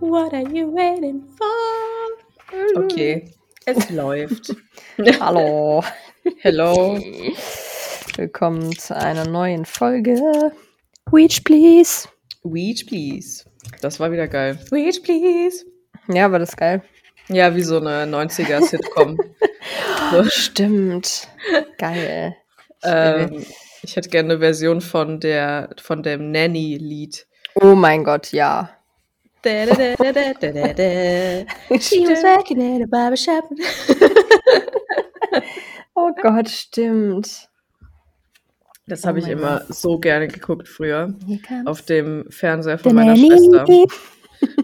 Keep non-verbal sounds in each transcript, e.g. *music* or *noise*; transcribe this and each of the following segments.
What are you waiting for? Okay, *laughs* es läuft. *laughs* Hallo. Hello. Willkommen zu einer neuen Folge. Weech, please. Weech, please. Das war wieder geil. Weech, please. Ja, war das geil. Ja, wie so eine 90er-Sitcom. *laughs* so. Stimmt. Geil. ähm, ich hätte gerne eine Version von der von dem Nanny-Lied. Oh mein Gott, ja. Da, da, da. *laughs* She was working in a barbershop. *laughs* Oh Gott, stimmt. Das habe Oh ich mein immer so gerne geguckt früher. Auf dem Fernseher von meiner Nanny. Schwester.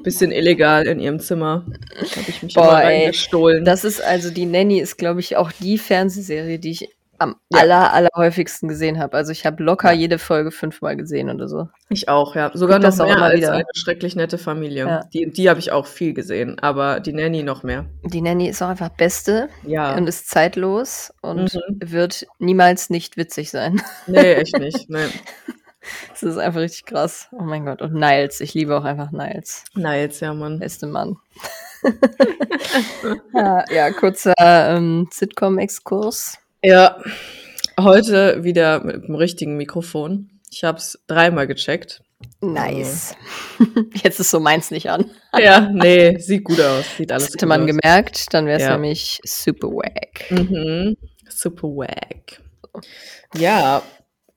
Bisschen illegal in ihrem Zimmer. Da habe ich mich Boah, immer ey. reingestohlen. Das ist also, die Nanny ist, glaube ich, auch die Fernsehserie, die ich am Ja. aller, allerhäufigsten gesehen habe. Also ich habe locker jede Folge fünfmal gesehen oder so. Ich auch, ja. Sogar noch das auch mehr als wieder. eine schrecklich nette Familie. Ja. Die, die habe ich auch viel gesehen, aber die Nanny noch mehr. Die Nanny ist auch einfach Beste Ja. und ist zeitlos und Mhm. wird niemals nicht witzig sein. Nee, *laughs* echt nicht. Nee. Das ist einfach richtig krass. Oh mein Gott. Und Niles. Ich liebe auch einfach Niles. Jetzt ja, Mann. Beste Mann. *laughs* ja, ja, kurzer ähm, Sitcom-Exkurs. Ja. Heute wieder mit dem richtigen Mikrofon. Ich habe es dreimal gecheckt. Nice. *laughs* Jetzt ist so meins nicht an. Ja, nee, sieht gut aus. Sieht alles Das hätte man aus. gemerkt, dann wäre es Ja. nämlich super wack. Mhm. Super wack. Ja,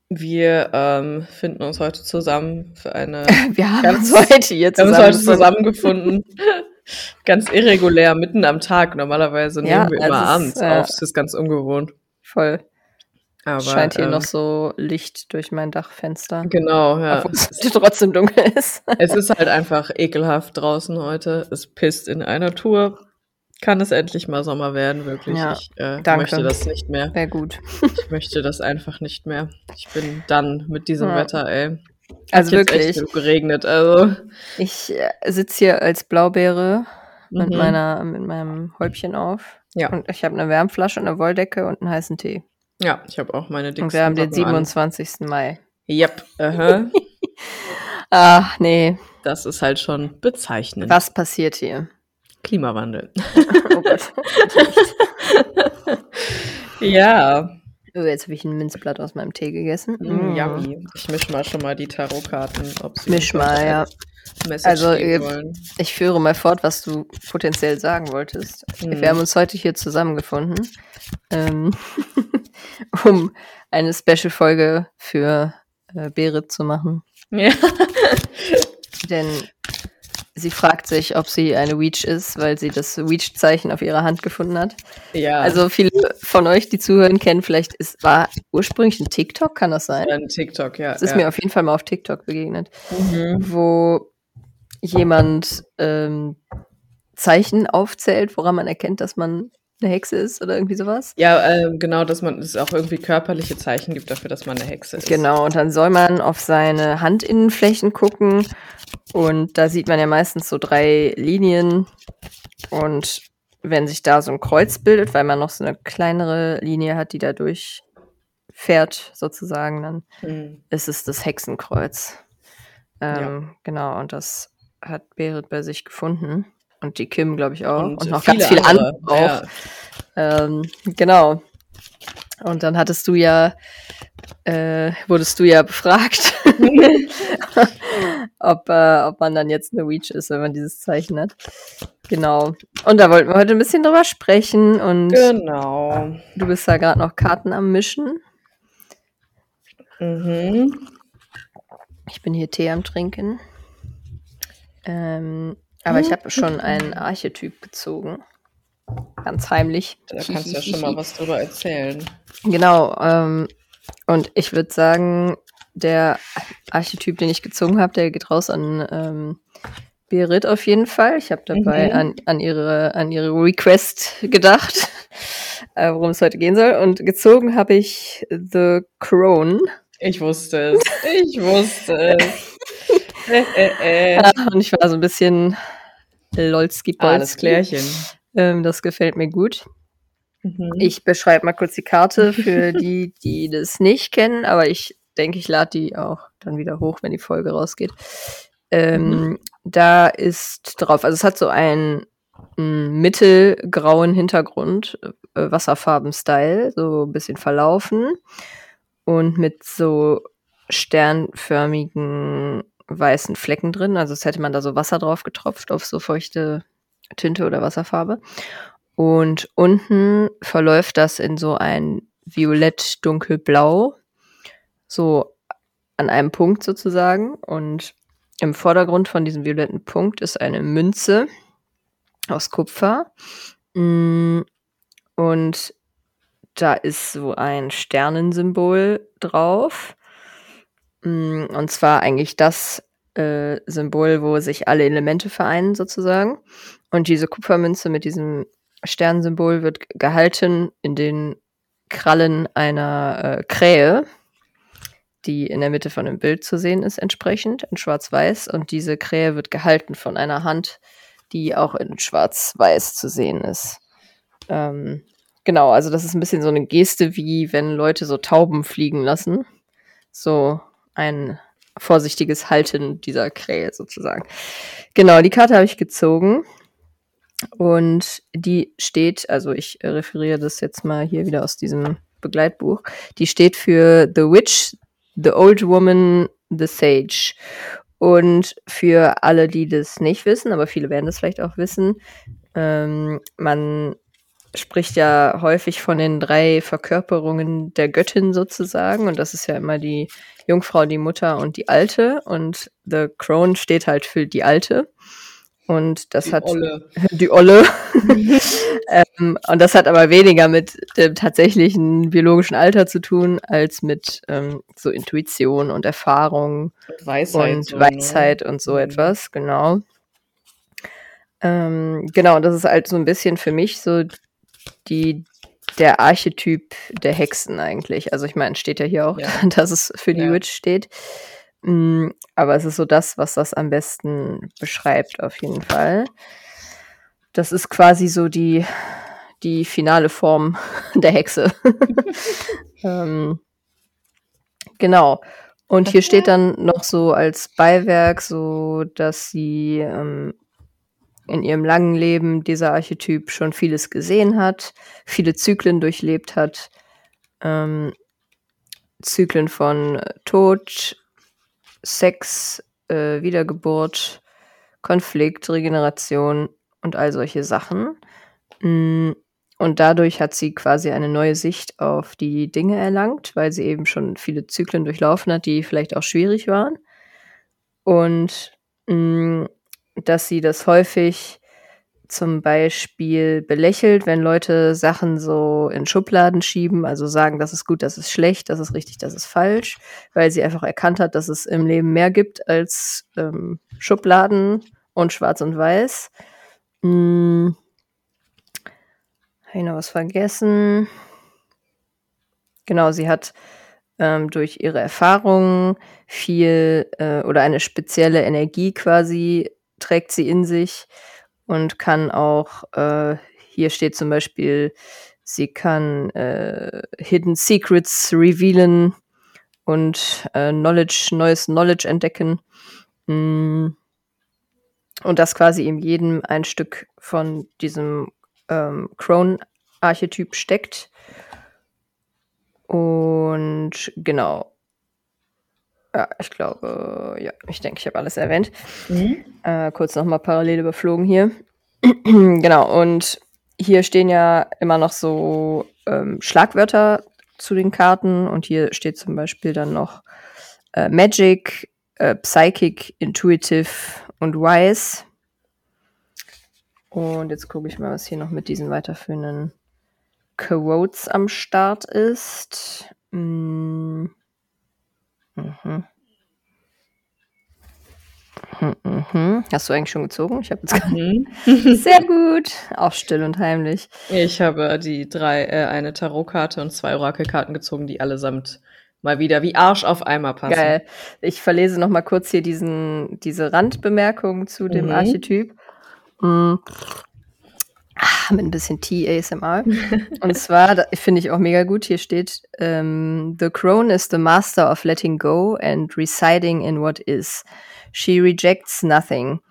wir ähm, finden uns heute zusammen für eine. *laughs* Wir haben Ganz- uns heute hier Wir haben uns heute zusammen. zusammengefunden. *laughs* Ganz irregulär, mitten am Tag. Normalerweise Ja, nehmen wir also immer es ist, abends äh, auf. Das ist ganz ungewohnt. Voll. Aber, Scheint hier ähm, noch so Licht durch mein Dachfenster. Genau, ja. Obwohl es *laughs* trotzdem dunkel ist. Es ist halt einfach ekelhaft draußen heute. Es pisst in einer Tour. Kann es endlich mal Sommer werden, wirklich. Ja, ich äh, danke. möchte das nicht mehr. Wäre gut. Ich möchte das einfach nicht mehr. Ich bin dann mit diesem Ja. Wetter, ey. Also echt wirklich. genug geregnet, also. Ich äh, sitze hier als Blaubeere mit, Mhm. meiner, mit meinem Häubchen auf. Ja. Und ich habe eine Wärmflasche, eine Wolldecke und einen heißen Tee. Ja, ich habe auch meine dicksten Und wir haben den Socken an. 27. Mai. Yep, aha. Ach, *laughs* nee. Das ist halt schon bezeichnend. Was passiert hier? Klimawandel. *laughs* Oh Gott. *laughs* Ja. Oh, jetzt habe ich ein Minzblatt aus meinem Tee gegessen. Mm, yummy. Ich misch mal schon mal die Tarotkarten, ob sie Misch mal, ja. Message Also, wollen. Ich führe mal fort, was du potenziell sagen wolltest. Hm. Wir haben uns heute hier zusammengefunden, ähm, *laughs* um eine Special-Folge für äh, Berit zu machen. Ja. Denn sie fragt sich, ob sie eine Weech ist, weil sie das Weech-Zeichen auf ihrer Hand gefunden hat. ja. Also viele von euch, die zuhören, kennen vielleicht, es war ursprünglich ein TikTok, kann das sein? ein TikTok, ja. Es ist ja. mir auf jeden Fall mal auf TikTok begegnet, Mhm. wo jemand ähm, Zeichen aufzählt, woran man erkennt, dass man eine Hexe ist oder irgendwie sowas. Ja, ähm, genau, dass man es auch irgendwie körperliche Zeichen gibt dafür, dass man eine Hexe ist. Genau, und dann soll man auf seine Handinnenflächen gucken und da sieht man ja meistens so drei Linien und wenn sich da so ein Kreuz bildet, weil man noch so eine kleinere Linie hat, die da durchfährt sozusagen, dann Hm. ist es das Hexenkreuz. Ähm, Genau, und das hat Berit bei sich gefunden. Und die Kim, glaube ich, auch. Und, noch ganz viele andere auch. Ja. Ähm, genau. Und dann hattest du ja, äh, wurdest du ja befragt, *laughs* ob, äh, ob man dann jetzt eine Weech ist, wenn man dieses Zeichen hat. Genau. Und da wollten wir heute ein bisschen drüber sprechen und Genau. du bist da gerade noch Karten am Mischen. Mhm. Ich bin hier Tee am Trinken. Ähm, aber ich habe schon einen Archetyp gezogen. Ganz heimlich. Da kannst du ja schon mal was drüber erzählen. Genau. Ähm, und ich würde sagen, der Archetyp, den ich gezogen habe, der geht raus an ähm, Berit auf jeden Fall. Ich habe dabei Mhm. an, an, ihre, an ihre Request gedacht, äh, worum es heute gehen soll. Und gezogen habe ich The Crone. Ich wusste es. Ich wusste es. *laughs* äh, äh, äh. Und ich war so ein bisschen Lolski Alles klärchen. Ähm, das gefällt mir gut. Mhm. Ich beschreibe mal kurz die Karte für *laughs* die, die das nicht kennen, aber ich denke, ich lade die auch dann wieder hoch, wenn die Folge rausgeht. Ähm, Da ist drauf, also es hat so einen mm, mittelgrauen Hintergrund, äh, Wasserfarben-Style, so ein bisschen verlaufen und mit so sternförmigen weißen Flecken drin. Also als hätte man da so Wasser drauf getropft auf so feuchte Tinte oder Wasserfarbe. Und unten verläuft das in so ein violett dunkelblau, so an einem Punkt sozusagen. Und im Vordergrund von diesem violetten Punkt ist eine Münze aus Kupfer. Mm, Und da ist so ein Sternensymbol drauf. Mm, Und zwar eigentlich das äh, Symbol, wo sich alle Elemente vereinen sozusagen. Und diese Kupfermünze mit diesem Sternsymbol wird gehalten in den Krallen einer äh, Krähe, die in der Mitte von dem Bild zu sehen ist, entsprechend in Schwarz-Weiß. Und diese Krähe wird gehalten von einer Hand, die auch in Schwarz-Weiß zu sehen ist. Ähm, genau, also das ist ein bisschen so eine Geste, wie wenn Leute so Tauben fliegen lassen. So ein vorsichtiges Halten dieser Krähe sozusagen. Genau, die Karte habe ich gezogen. Und die steht, also ich referiere das jetzt mal hier wieder aus diesem Begleitbuch, die steht für The Witch, The Old Woman, The Sage. Und für alle, die das nicht wissen, aber viele werden das vielleicht auch wissen, ähm, man spricht ja häufig von den drei Verkörperungen der Göttin sozusagen. Und das ist ja immer die Jungfrau, die Mutter und die Alte. Und The Crone steht halt für die Alte. Und das Die hat Olle. *laughs* die Olle. *laughs* ähm, und das hat aber weniger mit dem tatsächlichen biologischen Alter zu tun, als mit ähm, so Intuition und Erfahrung Weisheit. und so, ne? Weisheit und so Mhm. etwas, genau. Ähm, genau, und das ist halt so ein bisschen für mich so die, der Archetyp der Hexen eigentlich. Also ich meine, steht ja hier auch, Ja. *laughs* dass es für die Ja. Witch steht. Mm, aber es ist so das, was das am besten beschreibt, auf jeden Fall. Das ist quasi so die, die finale Form *laughs* der Hexe. *laughs* ähm, genau. Und hier steht dann noch so als Beiwerk, so dass sie ähm, in ihrem langen Leben dieser Archetyp schon vieles gesehen hat, viele Zyklen durchlebt hat, ähm, Zyklen von äh, Tod, Sex, äh, Wiedergeburt, Konflikt, Regeneration und all solche Sachen. Mm, Und dadurch hat sie quasi eine neue Sicht auf die Dinge erlangt, weil sie eben schon viele Zyklen durchlaufen hat, die vielleicht auch schwierig waren. Und mh, dass sie das häufig zum Beispiel belächelt, wenn Leute Sachen so in Schubladen schieben, also sagen, das ist gut, das ist schlecht, das ist richtig, das ist falsch, weil sie einfach erkannt hat, dass es im Leben mehr gibt als ähm, Schubladen und Schwarz und Weiß. Hm. Habe ich noch was vergessen? Genau, sie hat ähm, durch ihre Erfahrungen viel äh, oder eine spezielle Energie quasi trägt sie in sich und kann auch, äh, hier steht zum Beispiel, sie kann äh, Hidden Secrets revealen und äh, Knowledge, neues Knowledge entdecken. Mm. Und das quasi in jedem ein Stück von diesem ähm, Crone-Archetyp steckt. Und genau. Ja, ich glaube, ja, ich denke, ich habe alles erwähnt. Mhm. Äh, kurz nochmal parallel überflogen hier. *clears throat* genau, und hier stehen ja immer noch so ähm, Schlagwörter zu den Karten und hier steht zum Beispiel dann noch äh, Magic, äh, Psychic, Intuitive und Wise. Und jetzt gucke ich mal, was hier noch mit diesen weiterführenden Quotes am Start ist. Mm. Mhm. Mhm, mhm. Hast du eigentlich schon gezogen? Ich habe jetzt gar Mhm. *laughs* Sehr gut. Auch still und heimlich. Ich habe die drei, äh, eine Tarotkarte und zwei Orakelkarten gezogen, die allesamt mal wieder wie Arsch auf Eimer passen. Geil. Ich verlese noch mal kurz hier diesen, diese Randbemerkung zu dem Mhm. Archetyp. Mm. Ah, Mit ein bisschen Tea-ASMR. *laughs* Und zwar, finde ich auch mega gut, hier steht, ähm, The crone is the master of letting go and residing in what is. She rejects nothing.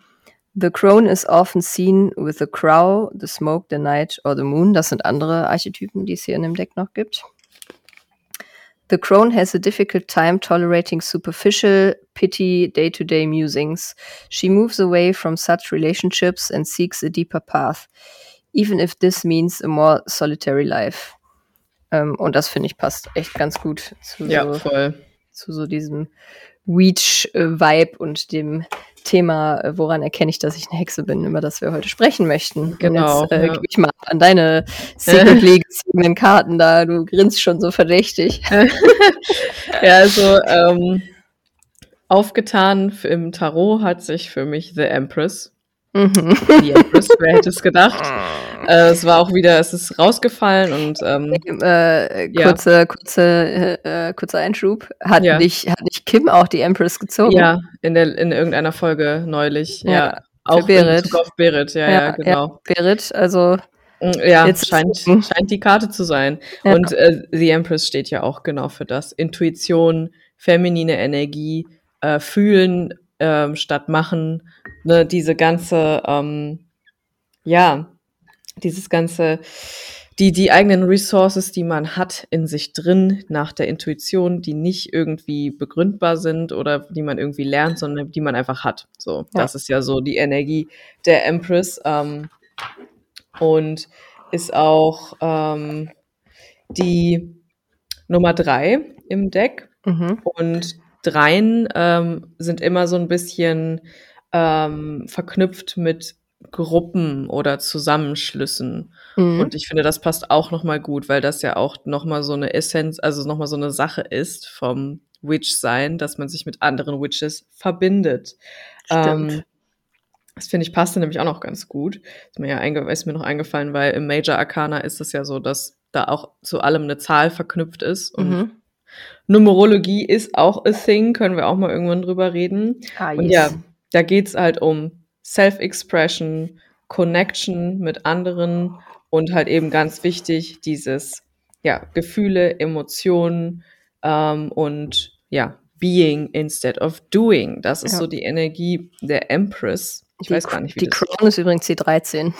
The crone is often seen with the crow, the smoke, the night or the moon. Das sind andere Archetypen, die es hier in dem Deck noch gibt. The crone has a difficult time tolerating superficial, pity, day to day musings. She moves away from such relationships and seeks a deeper path, even if this means a more solitary life. Ähm, und das finde ich passt echt ganz gut zu, Ja, so, voll. zu so diesem Weech-Vibe und dem Thema, äh, woran erkenne ich, dass ich eine Hexe bin, über das wir heute sprechen möchten. Genau, Und jetzt äh, ja. gebe ich mal an deine secretly gezogenen *laughs* Karten da. Du grinst schon so verdächtig. *laughs* Ja, also ähm, aufgetan im Tarot hat sich für mich The Empress. Mhm. Die Empress, wer hätte es gedacht? Äh, es war auch wieder, es ist rausgefallen und ähm, äh, Ja. kurze, kurze, äh, äh, kurzer Einschub. Hat, Ja. nicht, hat nicht Kim auch die Empress gezogen? ja, in, der, in irgendeiner Folge neulich. Ja, Ja, auch Berit. in Bezug auf Berit, ja, ja, genau. Berit, also Mm, Ja, Jetzt- scheint, scheint die Karte zu sein. Ja. Und äh, The Empress steht ja auch genau für das. Intuition, feminine Energie, äh, fühlen ähm, statt machen. Ne, diese ganze, ähm, ja, dieses ganze, die, die eigenen Resources, die man hat in sich drin nach der Intuition, die nicht irgendwie begründbar sind oder die man irgendwie lernt, sondern die man einfach hat. So, Ja. das ist ja so die Energie der Empress. Ähm, und ist auch ähm, die Nummer drei im Deck. mhm. Und Dreien ähm, sind immer so ein bisschen ähm, verknüpft mit Gruppen oder Zusammenschlüssen. Mhm. Und ich finde, das passt auch nochmal gut, weil das ja auch nochmal so eine Essenz, also nochmal so eine Sache ist vom Witch-Sein, dass man sich mit anderen Witches verbindet. Stimmt. Ähm, das finde ich passte nämlich auch noch ganz gut. Ist mir ja ist mir noch eingefallen, weil im Major Arcana ist es ja so, dass da auch zu allem eine Zahl verknüpft ist. Und Mhm. Numerologie ist auch a thing, können wir auch mal irgendwann drüber reden. Ah, Und yes. ja, da geht's halt um Self-Expression, Connection mit anderen und halt eben ganz wichtig, dieses, ja, Gefühle, Emotionen ähm, und ja, Being instead of doing. Das ist Ja. so die Energie der Empress. Ich die, weiß gar nicht, wie Die das Crown ist übrigens die 13.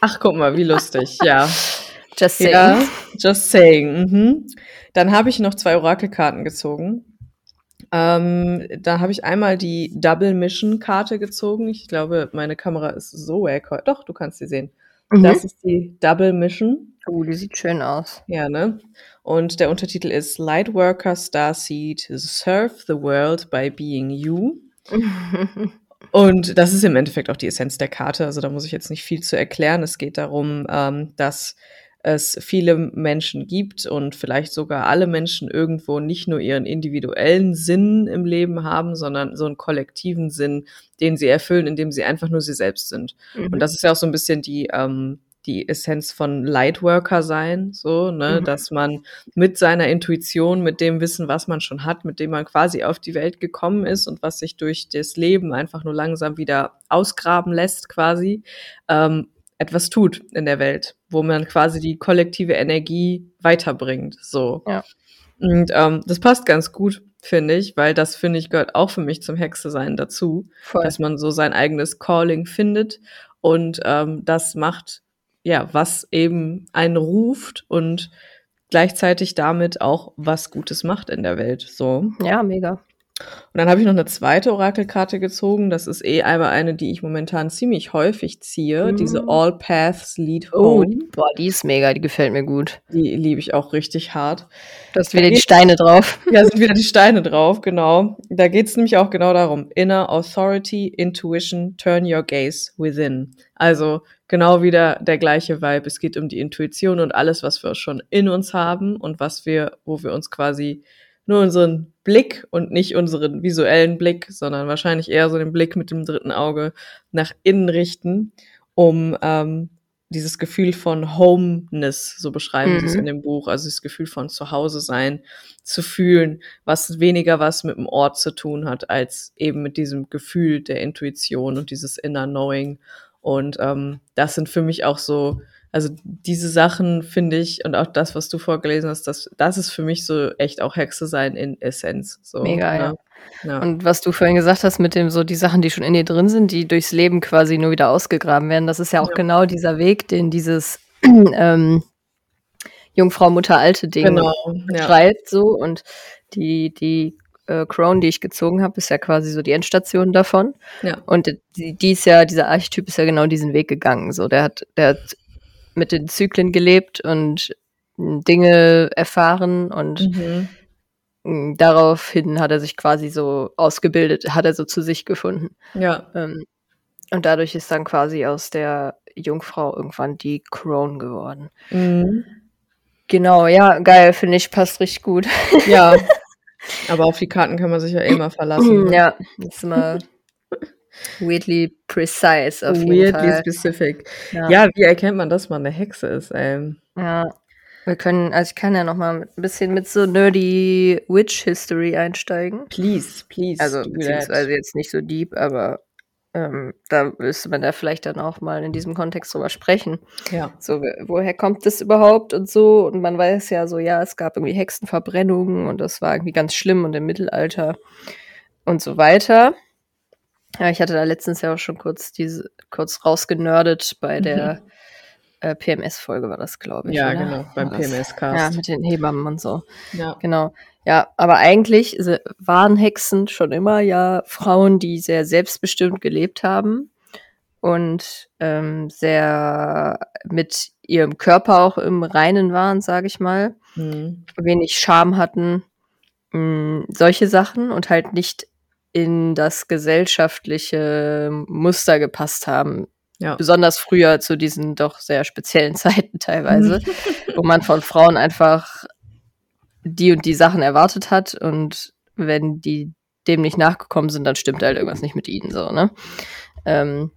Ach, guck mal, wie lustig, ja. *laughs* Just saying. Ja, just saying. Mhm. Dann habe ich noch zwei Orakelkarten gezogen. Ähm, da habe ich einmal die Double Mission Karte gezogen. Ich glaube, meine Kamera ist so wack. Doch, du kannst sie sehen. Mhm. Das ist die Double Mission. oh, die sieht schön aus. Ja, ne? Und der Untertitel ist Lightworker Starseed Serve the World by Being You. *laughs* Und das ist im Endeffekt auch die Essenz der Karte. Also da muss ich jetzt nicht viel zu erklären. Es geht darum, ähm, dass es viele Menschen gibt und vielleicht sogar alle Menschen irgendwo nicht nur ihren individuellen Sinn im Leben haben, sondern so einen kollektiven Sinn, den sie erfüllen, indem sie einfach nur sie selbst sind. Mhm. Und das ist ja auch so ein bisschen die, ähm, die Essenz von Lightworker sein, so, ne, Mhm. dass man mit seiner Intuition, mit dem Wissen, was man schon hat, mit dem man quasi auf die Welt gekommen ist und was sich durch das Leben einfach nur langsam wieder ausgraben lässt, quasi, ähm, etwas tut in der Welt, wo man quasi die kollektive Energie weiterbringt, so. Ja. Und ähm, das passt ganz gut, finde ich, weil das, finde ich, gehört auch für mich zum Hexe sein dazu Voll. dass man so sein eigenes Calling findet und ähm, das macht, ja, was eben einen ruft und gleichzeitig damit auch was Gutes macht in der Welt. So. Ja, mega. Dann habe ich noch eine zweite Orakelkarte gezogen. Das ist eh einmal eine, die ich momentan ziemlich häufig ziehe. Mhm. Diese All Paths Lead Oh, Home. boah, die ist mega, die gefällt mir gut. Die liebe ich auch richtig hart. Du hast wieder die Steine drauf. *laughs* Ja, sind wieder die Steine drauf, genau. Da geht's nämlich auch genau darum. Inner Authority, Intuition, turn your gaze within. Also genau wieder der gleiche Vibe. Es geht um die Intuition und alles, was wir schon in uns haben und was wir, wo wir uns quasi nur unseren Blick und nicht unseren visuellen Blick, sondern wahrscheinlich eher so den Blick mit dem dritten Auge nach innen richten, um ähm, dieses Gefühl von Homeness, so beschreiben sie es Mhm. in dem Buch, also das Gefühl von Zuhause sein, zu fühlen, was weniger was mit dem Ort zu tun hat, als eben mit diesem Gefühl der Intuition und dieses Inner Knowing. Und ähm, das sind für mich auch so, also diese Sachen finde ich und auch das, was du vorgelesen hast, das, das ist für mich so echt auch Hexe sein in Essenz. So, Mega, ne? ja. ja. Und was du vorhin gesagt hast mit dem so die Sachen, die schon in dir drin sind, die durchs Leben quasi nur wieder ausgegraben werden, das ist ja auch Ja. genau dieser Weg, den dieses *clears throat* ähm, Jungfrau, Mutter, alte Ding genau. Ja. schreibt so und die die äh, Crown, die ich gezogen habe, ist ja quasi so die Endstation davon. ja. Und die, die ist ja, dieser Archetyp ist ja genau diesen Weg gegangen. So, der hat, der hat mit den Zyklen gelebt und mh, Dinge erfahren und Mhm. mh, daraufhin hat er sich quasi so ausgebildet, hat er so zu sich gefunden. Ja. Ähm, und dadurch ist dann quasi aus der Jungfrau irgendwann die Crown geworden. Mhm. Genau, ja, geil, finde ich, passt richtig gut. Ja. *laughs* Aber auf die Karten kann man sich ja eh mal verlassen. *clears throat* ne? ja, ist immer weirdly precise auf jeden Weirdly Fall. specific. Ja. Ja, wie erkennt man, dass man eine Hexe ist? Ähm, Ja, wir können, also ich kann ja noch mal ein bisschen mit so nerdy Witch History einsteigen. please, please. Also beziehungsweise jetzt nicht so deep, aber ähm, da müsste man da vielleicht dann auch mal in diesem Kontext drüber sprechen. Ja. So, wo- woher kommt das überhaupt und so? Und man weiß ja so, ja, es gab irgendwie Hexenverbrennungen und das war irgendwie ganz schlimm und im Mittelalter und so weiter. Ja, ich hatte da letztens ja auch schon kurz diese, kurz rausgenördet bei der äh, PMS-Folge war das, glaube ich. Ja, oder? genau, beim? PMS-Cast. Ja, mit den Hebammen und so. Ja. Genau. Ja, aber eigentlich waren Hexen schon immer ja Frauen, die sehr selbstbestimmt gelebt haben und ähm, sehr mit ihrem Körper auch im Reinen waren, sage ich mal. Mhm. Wenig Scham hatten, mh, solche Sachen und halt nicht in das gesellschaftliche Muster gepasst haben. Ja. Besonders früher zu diesen doch sehr speziellen *laughs* Zeiten teilweise, *laughs* wo man von Frauen einfach die und die Sachen erwartet hat und wenn die dem nicht nachgekommen sind, dann stimmt halt irgendwas nicht mit ihnen so, ne? Ähm,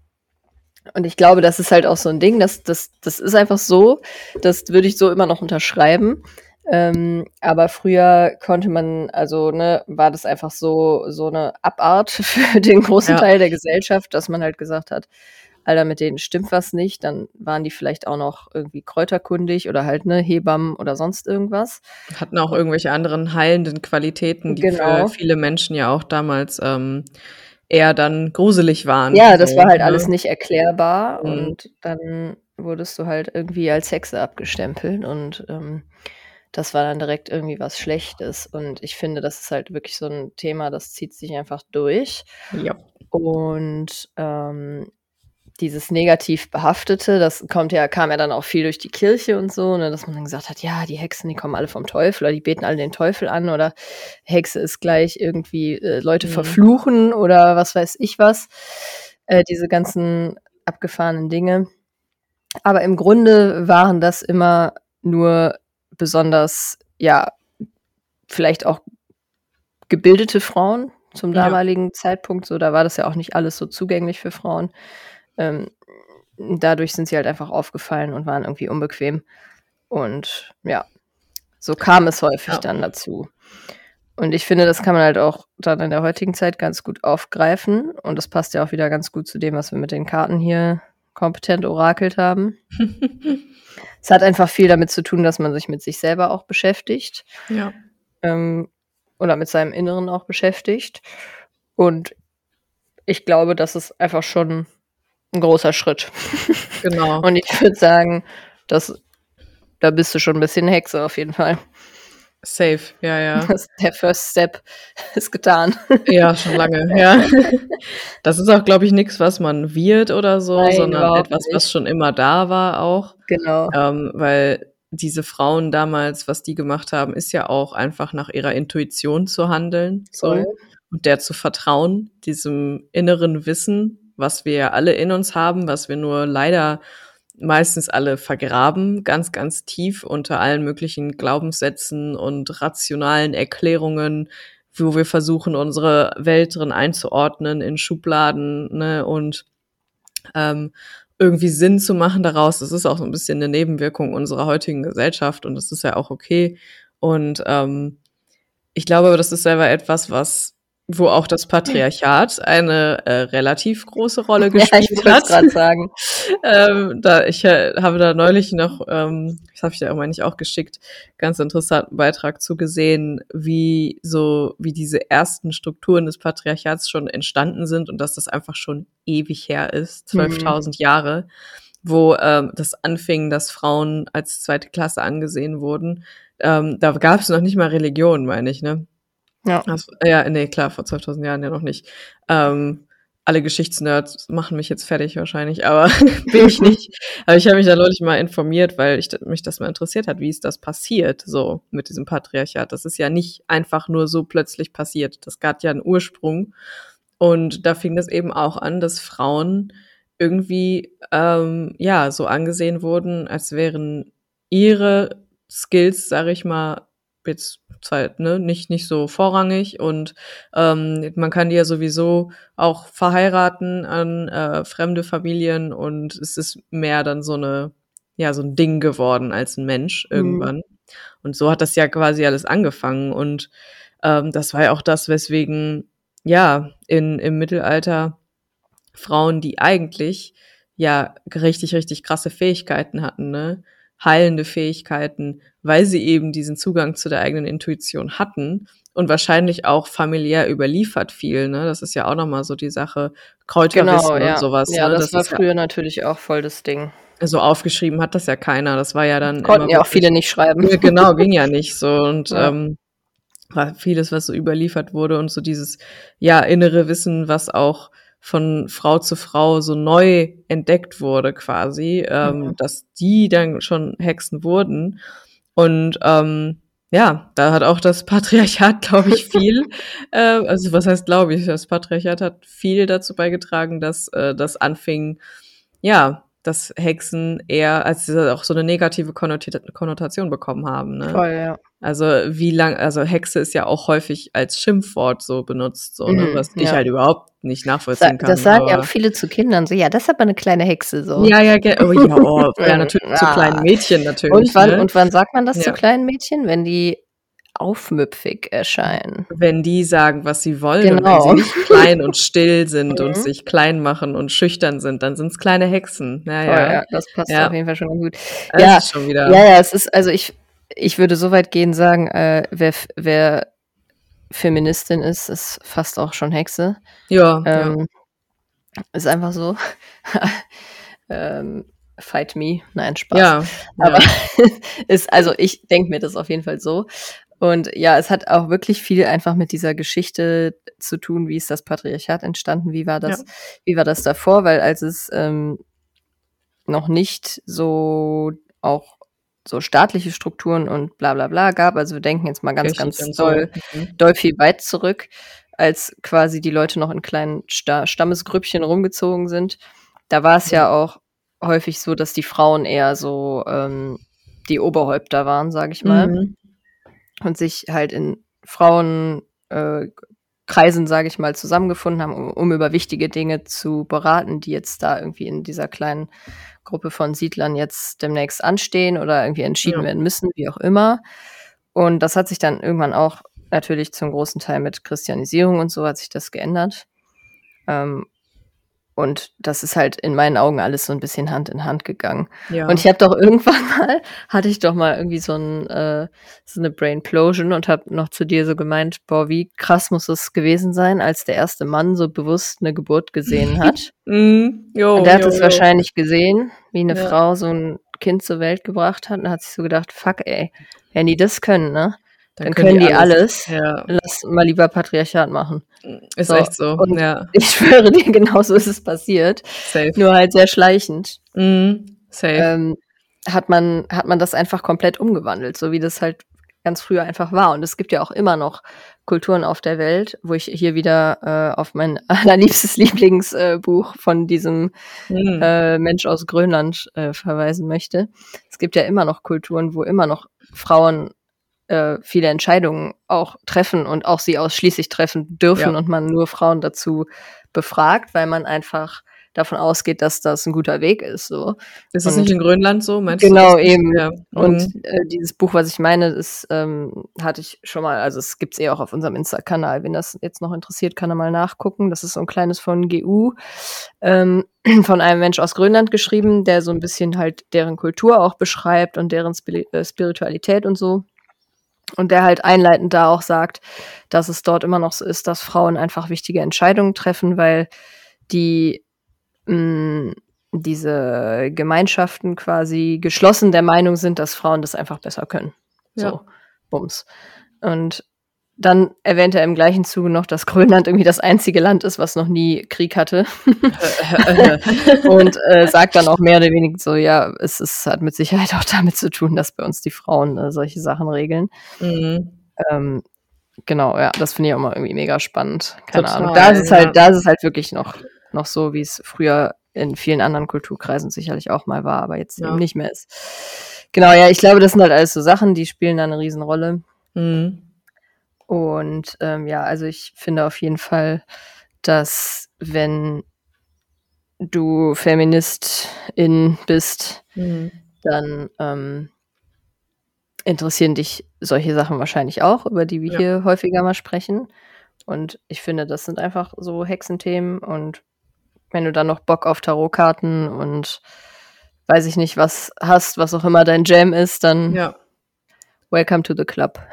und ich glaube, das ist halt auch so ein Ding, das, das, das ist einfach so, das würde ich so immer noch unterschreiben. Ähm, aber früher konnte man, also, ne, war das einfach so, so eine Abart *laughs* für den großen Ja. Teil der Gesellschaft, dass man halt gesagt hat, Alter, mit denen stimmt was nicht, dann waren die vielleicht auch noch irgendwie kräuterkundig oder halt ne Hebammen oder sonst irgendwas. Hatten auch irgendwelche anderen heilenden Qualitäten, die Genau. für viele Menschen ja auch damals ähm, eher dann gruselig waren. Ja, das war halt ne? alles nicht erklärbar Mhm. und dann wurdest du halt irgendwie als Hexe abgestempelt und ähm, das war dann direkt irgendwie was Schlechtes. Und ich finde, das ist halt wirklich so ein Thema, das zieht sich einfach durch. Ja. Und ähm, dieses negativ behaftete, das kommt ja, kam ja dann auch viel durch die Kirche und so, ne, dass man dann gesagt hat, ja, die Hexen, die kommen alle vom Teufel oder die beten alle den Teufel an oder Hexe ist gleich irgendwie äh, Leute Mhm. verfluchen oder was weiß ich was. Äh, diese ganzen abgefahrenen Dinge. Aber im Grunde waren das immer nur besonders, ja, vielleicht auch gebildete Frauen zum Ja. damaligen Zeitpunkt. So, da war das ja auch nicht alles so zugänglich für Frauen. Ähm, dadurch sind sie halt einfach aufgefallen und waren irgendwie unbequem. Und ja, so kam es häufig Ja. dann dazu. Und ich finde, das kann man halt auch dann in der heutigen Zeit ganz gut aufgreifen. Und das passt ja auch wieder ganz gut zu dem, was wir mit den Karten hier kompetent orakelt haben. Es hat einfach viel damit zu tun, dass man sich mit sich selber auch beschäftigt ja. ähm, oder mit seinem Inneren auch beschäftigt. Und ich glaube, das ist einfach schon ein großer Schritt. Genau. *laughs* Und ich würde sagen, dass da bist du schon ein bisschen Hexe auf jeden Fall. Safe. Ja, ja. *laughs* Der First Step *laughs* ist getan. *laughs* Ja, schon lange, ja. Das ist auch, glaube ich, nichts, was man wird oder so, Nein, sondern etwas, nicht. was schon immer da war auch. Genau. Ähm, weil diese Frauen damals, was die gemacht haben, ist ja auch einfach nach ihrer Intuition zu handeln so, Voll. und der zu vertrauen, diesem inneren Wissen, was wir ja alle in uns haben, was wir nur leider meistens alle vergraben, ganz, ganz tief unter allen möglichen Glaubenssätzen und rationalen Erklärungen, wo wir versuchen, unsere Welt drin einzuordnen in Schubladen ne, und ähm, irgendwie Sinn zu machen daraus. Das ist auch so ein bisschen eine Nebenwirkung unserer heutigen Gesellschaft und das ist ja auch okay. Und ähm, ich glaube, das ist selber etwas, was wo auch das Patriarchat eine äh, relativ große Rolle *laughs* Ja, gespielt ich wollte hat. gerade sagen. *laughs* ähm, da, ich äh, habe da neulich noch, ähm, das habe ich dir auch meine ich auch geschickt, ganz interessanten Beitrag zu gesehen, wie so, wie diese ersten Strukturen des Patriarchats schon entstanden sind und dass das einfach schon ewig her ist, Mhm. 12.000 Jahre, wo ähm, das anfing, dass Frauen als zweite Klasse angesehen wurden. Ähm, da gab es noch nicht mal Religion, meine ich, ne? Ja. Das, ja, nee, klar, vor 12.000 Jahren ja noch nicht. Ähm, alle Geschichtsnerds machen mich jetzt fertig wahrscheinlich, aber *laughs* bin ich nicht. Aber ich habe mich da neulich mal informiert, weil ich, mich das mal interessiert hat, wie ist das passiert, so mit diesem Patriarchat. Das ist ja nicht einfach nur so plötzlich passiert. Das gab ja einen Ursprung. Und da fing das eben auch an, dass Frauen irgendwie, ähm, ja, so angesehen wurden, als wären ihre Skills, sage ich mal, jetzt Zeit, ne, nicht, nicht so vorrangig und ähm, man kann die ja sowieso auch verheiraten an äh, fremde Familien und es ist mehr dann so eine, ja, so ein Ding geworden als ein Mensch irgendwann. Und so hat das ja quasi alles angefangen und ähm, das war ja auch das, weswegen, ja, in, im Mittelalter Frauen, die eigentlich ja richtig, richtig krasse Fähigkeiten hatten, ne? Heilende Fähigkeiten, weil sie eben diesen Zugang zu der eigenen Intuition hatten und wahrscheinlich auch familiär überliefert viel. Ne? Das ist ja auch nochmal so die Sache, Kräuterwissen Genau, ja. und sowas. ja, ne? das, war ist früher natürlich auch voll das Ding. ja, so aufgeschrieben hat das ja keiner. Das war ja dann Konnten ja auch viele nicht schreiben. ja, genau, ging ja nicht so. Und *laughs* Ja. ähm, war vieles, was so überliefert wurde und so dieses ja innere Wissen, was auch von Frau zu Frau so neu entdeckt wurde, quasi, ähm, Mhm. dass die dann schon Hexen wurden. Und ähm, ja, da hat auch das Patriarchat, *laughs* glaube ich, viel, äh, also was heißt, glaube ich, das Patriarchat hat viel dazu beigetragen, dass äh, das anfing, ja, dass Hexen eher als auch so eine negative Konnota- Konnotation bekommen haben. Ne? Voll, ja. Also wie lang, also Hexe ist ja auch häufig als Schimpfwort so benutzt, so, ne? Mhm, was ich ja. halt überhaupt nicht Sa nachvollziehen kann. das sagen ja auch viele zu Kindern so, ja, das ist aber eine kleine Hexe so. ja, ja, oh, ja, oh, *laughs* ja, natürlich zu Ja. kleinen Mädchen natürlich. und, wann, ne? und wann sagt man das zu Ja. kleinen Mädchen? Wenn die aufmüpfig erscheinen. wenn die sagen, was sie wollen Genau. und wenn sie nicht klein und still *laughs* sind und Mhm. sich klein machen und schüchtern sind, dann sind es kleine Hexen. Ja, Voll, ja. ja, das passt Ja. auf jeden Fall schon gut. Das Ja, schon wieder. Ja, ja, es ist, also ich, ich würde so weit gehen sagen, äh, wer, wer Feministin ist, ist fast auch schon Hexe. ja, ja. Ähm, Ist einfach so. *laughs* ähm, fight me. Nein, Spaß. ja, Aber ja. *laughs* ist, also ich denke mir das auf jeden Fall so. Und ja, es hat auch wirklich viel einfach mit dieser Geschichte zu tun, wie ist das Patriarchat entstanden, wie war das, Ja. wie war das davor, weil als es ähm, noch nicht so auch so staatliche Strukturen und bla bla bla gab, also wir denken jetzt mal ganz, ganz doll, Mhm. doll viel weit zurück, als quasi die Leute noch in kleinen Sta Stammesgrüppchen rumgezogen sind. Da war es ja auch häufig so, dass die Frauen eher so ähm, die Oberhäupter waren, sage ich mal, Mhm. Und sich halt in Frauen äh, Kreisen, sage ich mal, zusammengefunden haben, um, um über wichtige Dinge zu beraten, die jetzt da irgendwie in dieser kleinen Gruppe von Siedlern jetzt demnächst anstehen oder irgendwie entschieden Ja. werden müssen, wie auch immer. Und das hat sich dann irgendwann auch natürlich zum großen Teil mit Christianisierung und so hat sich das geändert. Ähm, und das ist halt in meinen Augen alles so ein bisschen Hand in Hand gegangen. ja. Und ich habe doch *laughs* irgendwann mal, hatte ich doch mal irgendwie so, ein, äh, so eine Brainplosion und habe noch zu dir so gemeint, boah, wie krass muss es gewesen sein, als der erste Mann so bewusst eine Geburt gesehen hat. *laughs* Mhm. Jo, und der hat jo, es jo. wahrscheinlich gesehen, wie eine Ja. Frau so ein Kind zur Welt gebracht hat und hat sich so gedacht, fuck ey, wenn die das können, ne, dann, können die alles. Ja, Lass mal lieber Patriarchat machen. ist So, echt so. und- ja, *laughs* Ich schwöre dir, genau so ist es passiert. safe. Nur halt sehr schleichend. Mhm. Safe. ähm, hat man, hat man das einfach komplett umgewandelt, so wie das halt ganz früher einfach war. Und es gibt ja auch immer noch Kulturen auf der Welt, wo ich hier wieder äh, auf mein *laughs* allerliebstes Lieblingsbuch äh, von diesem Mhm. äh, Mensch aus Grönland äh, verweisen möchte. Es gibt ja immer noch Kulturen, wo immer noch Frauen äh, viele Entscheidungen auch treffen und auch sie ausschließlich treffen dürfen Ja. und man nur Frauen dazu befragt, weil man einfach davon ausgeht, dass das ein guter Weg ist. So. Ist das Und- nicht in Grönland so? Meinst Genau, eben. Ja. Und Mhm. äh, dieses Buch, was ich meine, ist, ähm, hatte ich schon mal, also es gibt's eh auch auf unserem Insta-Kanal. Wenn das jetzt noch interessiert, kann er mal nachgucken. Das ist so ein kleines von GU, ähm, *clears throat* von einem Mensch aus Grönland geschrieben, der so ein bisschen halt deren Kultur auch beschreibt und deren äh, Spiritualität und so. Und der halt einleitend da auch sagt, dass es dort immer noch so ist, dass Frauen einfach wichtige Entscheidungen treffen, weil die mh, diese Gemeinschaften quasi geschlossen der Meinung sind, dass Frauen das einfach besser können. So, Ja. Bums. Und dann erwähnt er im gleichen Zuge noch, dass Grönland irgendwie das einzige Land ist, was noch nie Krieg hatte. *laughs* und äh, sagt dann auch mehr oder weniger so, ja, es, es hat mit Sicherheit auch damit zu tun, dass bei uns die Frauen äh, solche Sachen regeln. Mhm. Ähm, genau, ja, das finde ich auch mal irgendwie mega spannend. Keine Total, Ahnung. Da ist es ja. halt, da ist es halt wirklich noch, noch so, wie es früher in vielen anderen Kulturkreisen sicherlich auch mal war, aber jetzt Ja. eben nicht mehr ist. Genau, ja, ich glaube, das sind halt alles so Sachen, die spielen da eine Riesenrolle. Mhm. Und ähm, ja, also ich finde auf jeden Fall, dass wenn du Feministin bist, Mhm. dann ähm, interessieren dich solche Sachen wahrscheinlich auch, über die wir Ja. hier häufiger mal sprechen. Und ich finde, das sind einfach so Hexenthemen. Und wenn du dann noch Bock auf Tarotkarten und weiß ich nicht, was hast, was auch immer dein Jam ist, dann Ja. Welcome to the club. *laughs*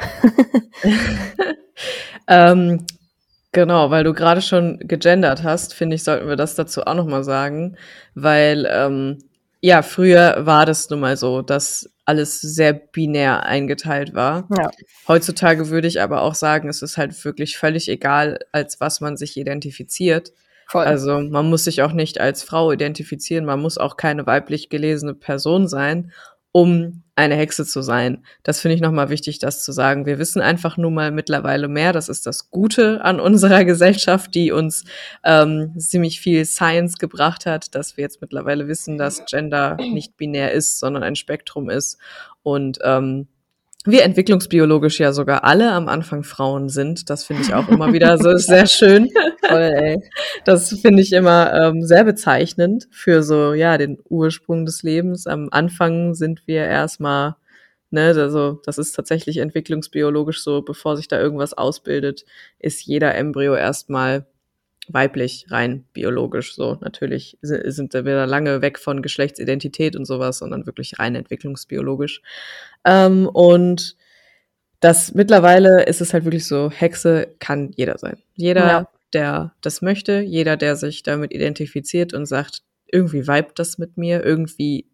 Ähm, genau, weil du gerade schon gegendert hast, finde ich, sollten wir das dazu auch nochmal sagen, weil ähm, ja, früher war das nun mal so, dass alles sehr binär eingeteilt war. Ja. Heutzutage würde ich aber auch sagen, es ist halt wirklich völlig egal, als was man sich identifiziert. Voll. Also man muss sich auch nicht als Frau identifizieren, man muss auch keine weiblich gelesene Person sein, um eine Hexe zu sein. Das finde ich nochmal wichtig, das zu sagen. Wir wissen einfach nun mal mittlerweile mehr. Das ist das Gute an *laughs* unserer Gesellschaft, die uns ähm, ziemlich viel Science gebracht hat, dass wir jetzt mittlerweile wissen, dass Gender nicht binär ist, sondern ein Spektrum ist. Und ähm, wir entwicklungsbiologisch ja sogar alle am Anfang Frauen sind. Das finde ich auch immer wieder so sehr schön. *laughs* Voll, ey. Das finde ich immer ähm, sehr bezeichnend für so, ja, den Ursprung des Lebens. Am Anfang sind wir erstmal, ne, also das ist tatsächlich entwicklungsbiologisch so, bevor sich da irgendwas ausbildet, ist jeder Embryo erstmal weiblich, rein biologisch so. Natürlich si- sind wir da lange weg von Geschlechtsidentität und sowas, sondern wirklich rein entwicklungsbiologisch. Ähm, und das mittlerweile ist es halt wirklich so, Hexe kann jeder sein. Jeder, Ja. der das möchte, jeder, der sich damit identifiziert und sagt, irgendwie vibet das mit mir, irgendwie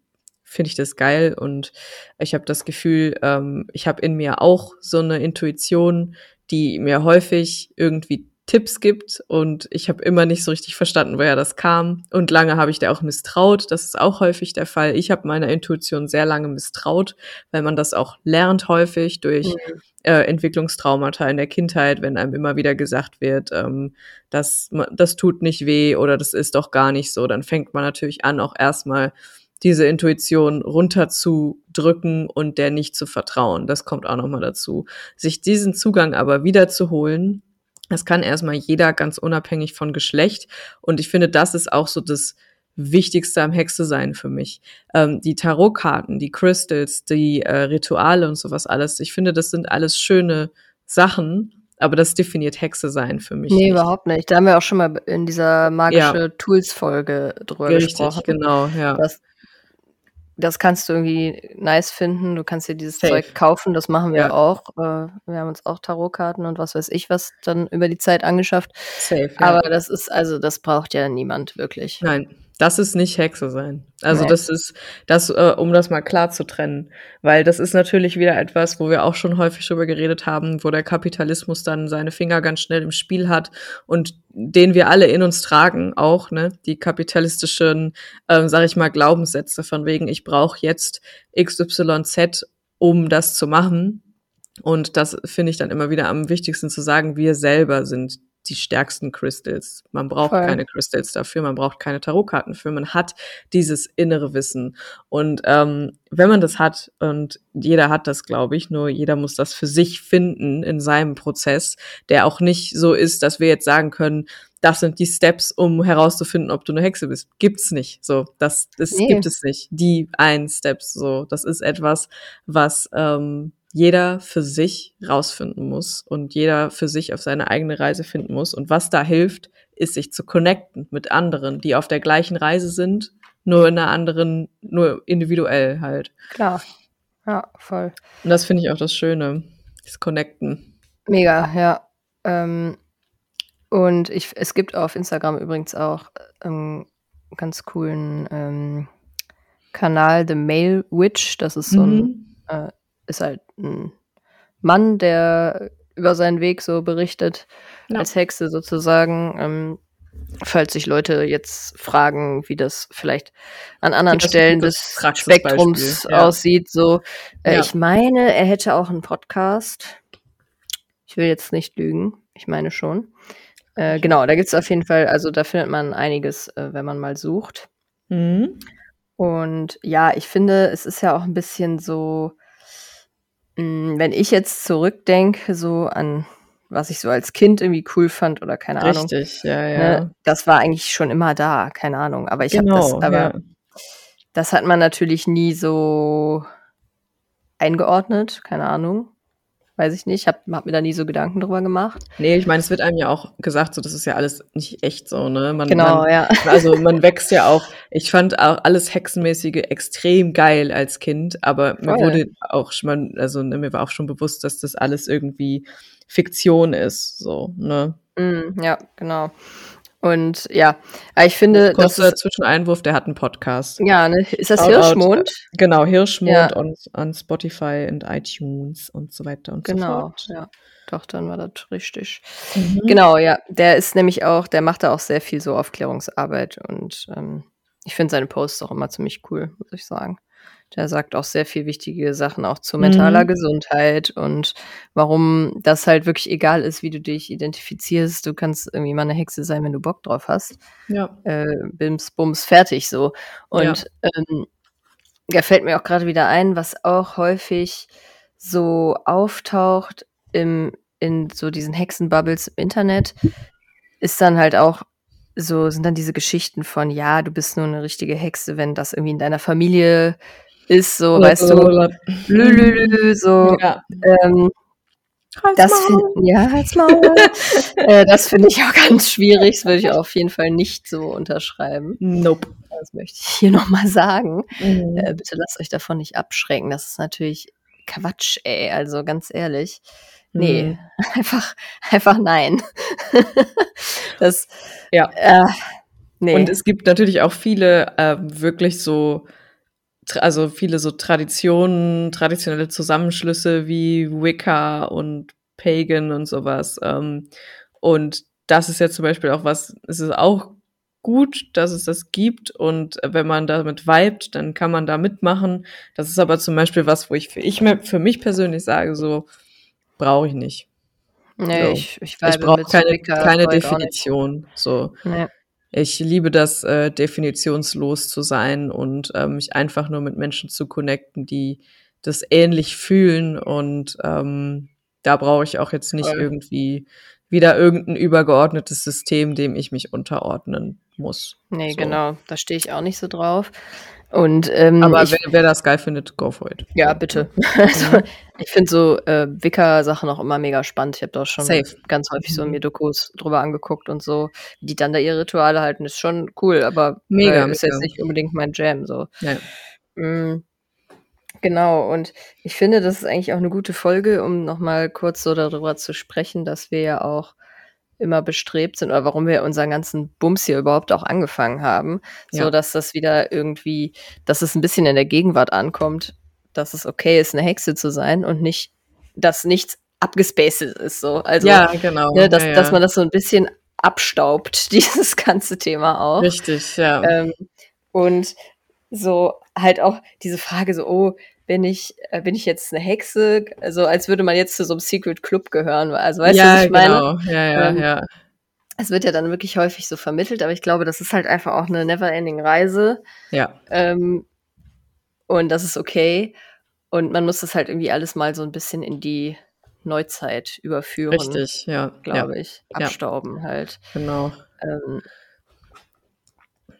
finde ich das geil und ich habe das Gefühl, ähm, ich habe in mir auch so eine Intuition, die mir häufig irgendwie Tipps gibt und ich habe immer nicht so richtig verstanden, woher das kam und lange habe ich der auch misstraut, das ist auch häufig der Fall. Ich habe meiner Intuition sehr lange misstraut, weil man das auch lernt häufig durch Mhm. äh, Entwicklungstraumata in der Kindheit, wenn einem immer wieder gesagt wird, ähm, das, ma- das tut nicht weh oder das ist doch gar nicht so, dann fängt man natürlich an, auch erstmal diese Intuition runterzudrücken und der nicht zu vertrauen. Das kommt auch nochmal dazu. Sich diesen Zugang aber wiederzuholen, das kann erstmal jeder ganz unabhängig von Geschlecht. Und ich finde, das ist auch so das Wichtigste am Hexe sein für mich. Ähm, die Tarotkarten, die Crystals, die äh, Rituale und sowas alles. Ich finde, das sind alles schöne Sachen, aber das definiert Hexe sein für mich. Nee, nicht. überhaupt nicht. Da haben wir auch schon mal in dieser magische Tools-Folge drüber Richtig, gesprochen. genau, ja. Das, das kannst du irgendwie nice finden. Du kannst dir dieses Safe. Zeug kaufen. Das machen wir Ja. auch. Äh, wir haben uns auch Tarotkarten und was weiß ich was dann über die Zeit angeschafft. Safe, ja. Aber das ist, also das braucht ja niemand wirklich. Nein, das ist nicht Hexe sein. Also Nee. das ist das, äh, um das mal klar zu trennen, weil das ist natürlich wieder etwas, wo wir auch schon häufig drüber geredet haben, wo der Kapitalismus dann seine Finger ganz schnell im Spiel hat und den wir alle in uns tragen, auch ne, die kapitalistischen, ähm, sag ich mal, Glaubenssätze von wegen, ich brauche jetzt XYZ, um das zu machen. Und das finde ich dann immer wieder am wichtigsten zu sagen, wir selber sind die stärksten Crystals. Man braucht Voll. keine Crystals dafür, man braucht keine Tarotkarten für, man hat dieses innere Wissen. Und ähm, wenn man das hat, und jeder hat das, glaube ich, nur jeder muss das für sich finden in seinem Prozess, der auch nicht so ist, dass wir jetzt sagen können, das sind die Steps, um herauszufinden, ob du eine Hexe bist. Gibt's nicht. So, das, das Nee. gibt es nicht. Die ein Steps. So, das ist etwas, was ähm, jeder für sich rausfinden muss und jeder für sich auf seine eigene Reise finden muss. Und was da hilft, ist sich zu connecten mit anderen, die auf der gleichen Reise sind, nur in einer anderen, nur individuell halt. Klar. Ja, voll. Und das finde ich auch das Schöne, das Connecten. Mega, ja. Ähm, und ich, es gibt auf Instagram übrigens auch ähm, ganz coolen ähm, Kanal, The Male Witch. Das ist so ein, Mhm. äh, ist halt ein Mann, der über seinen Weg so berichtet, Ja. als Hexe sozusagen. Ähm, falls sich Leute jetzt fragen, wie das vielleicht an anderen Stellen des Spektrums ja. aussieht, so. Äh, Ja. Ich meine, er hätte auch einen Podcast. Ich will jetzt nicht lügen. Ich meine schon. Äh, genau, da gibt es auf jeden Fall, also da findet man einiges, äh, wenn man mal sucht. Mhm. Und ja, ich finde, es ist ja auch ein bisschen so, wenn ich jetzt zurückdenke, so an was ich so als Kind irgendwie cool fand oder keine Ahnung. Richtig, ja, ja. Ne, das war eigentlich schon immer da, keine Ahnung. Aber ich habe genau, das, aber ja. das hat man natürlich nie so eingeordnet, keine Ahnung. Weiß ich nicht, hab, hab mir da nie so Gedanken drüber gemacht. Nee, ich meine, es wird einem ja auch gesagt, so das ist ja alles nicht echt so, ne? Man, Genau, man, ja. *laughs* Also man wächst ja auch. Ich fand auch alles Hexenmäßige extrem geil als Kind, aber mir Voll. wurde auch schon, also ne, mir war auch schon bewusst, dass das alles irgendwie Fiktion ist, so, ne? Mm, ja, genau. Und ja, ich finde, das Kurzer Zwischeneinwurf, der hat einen Podcast. ja, ne, ist das Shoutout, Hirschmond? Genau, Hirschmond Ja. on, on Spotify und iTunes und so weiter und so Genau, fort. ja. Doch, dann war das richtig. Mhm. Genau, ja. Der ist nämlich auch, der macht da auch sehr viel so Aufklärungsarbeit und ähm, ich finde seine Posts auch immer ziemlich cool, muss ich sagen. Der sagt auch sehr viel wichtige Sachen auch zu mentaler Mhm. Gesundheit und warum das halt wirklich egal ist, wie du dich identifizierst. Du kannst irgendwie mal eine Hexe sein, wenn du Bock drauf hast. Ja. Äh, bims, bums, fertig so. Und ähm, da fällt mir auch gerade wieder ein, was auch häufig so auftaucht im, in so diesen Hexenbubbles im Internet, ist dann halt auch so, sind dann diese Geschichten von, ja, du bist nur eine richtige Hexe, wenn das irgendwie in deiner Familie ist, so, weißt du, lülülü, so, Ja. ähm, das find, ja, halt's Maul. *laughs* äh, das finde ich auch ganz schwierig. Das würde ich auf jeden Fall nicht so unterschreiben. Nope. Das möchte ich hier nochmal sagen. Mhm. Äh, bitte lasst euch davon nicht abschrecken. Das ist natürlich Quatsch, ey. Also ganz ehrlich. Nee, Mhm. *laughs* einfach, einfach nein. *laughs* das, Ja. äh, nee. Und es gibt natürlich auch viele ähm, wirklich so, also viele so Traditionen, traditionelle Zusammenschlüsse wie Wicca und Pagan und sowas. Ähm, und das ist ja zum Beispiel auch was, es ist auch gut, dass es das gibt und wenn man damit vibet, dann kann man da mitmachen. Das ist aber zum Beispiel was, wo ich für, ich für mich persönlich sage, so brauche ich nicht. nee, so. ich, ich, Ich brauche keine, keine. Definition. So. Nee. Ich liebe das, äh, definitionslos zu sein und ähm, mich einfach nur mit Menschen zu connecten, die das ähnlich fühlen. Und ähm, da brauche ich auch jetzt nicht Voll. irgendwie wieder irgendein übergeordnetes System, dem ich mich unterordnen muss. Nee, So. genau. Da stehe ich auch nicht so drauf. Und ähm, Aber ich, wer, wer das geil findet, go for it. ja, bitte. *laughs* Also, ich finde so äh, Wicca-Sachen auch immer mega spannend. Ich habe da auch schon Safe. ganz häufig so Mhm. mir Dokus drüber angeguckt und so. Wie die dann da ihre Rituale halten, ist schon cool, aber Mega, äh, ist mega. jetzt nicht unbedingt mein Jam. So. Ja. Mm, Genau, und ich finde, das ist eigentlich auch eine gute Folge, um nochmal kurz so darüber zu sprechen, dass wir ja auch immer bestrebt sind oder warum wir unseren ganzen Bums hier überhaupt auch angefangen haben, Ja. so dass das wieder irgendwie, dass es ein bisschen in der Gegenwart ankommt, dass es okay ist, eine Hexe zu sein und nicht, dass nichts abgespaced ist, so. Also, ja, genau. ne, dass, ja, ja. dass man das so ein bisschen abstaubt, *laughs* dieses ganze Thema auch. Richtig, ja. Ähm, und so halt auch diese Frage so, oh, bin ich, äh, bin ich jetzt eine Hexe? Also als würde man jetzt zu so einem Secret Club gehören. Also weißt du, ja, was ich meine? genau. Ja, ja, Ähm, ja. Es wird ja dann wirklich häufig so vermittelt, aber ich glaube, das ist halt einfach auch eine never-ending Reise. Ja, Ähm, und das ist okay. Und man muss das halt irgendwie alles mal so ein bisschen in die Neuzeit überführen, richtig, ja. ja. glaube ich. Ja. Abstauben halt. Genau. Ähm,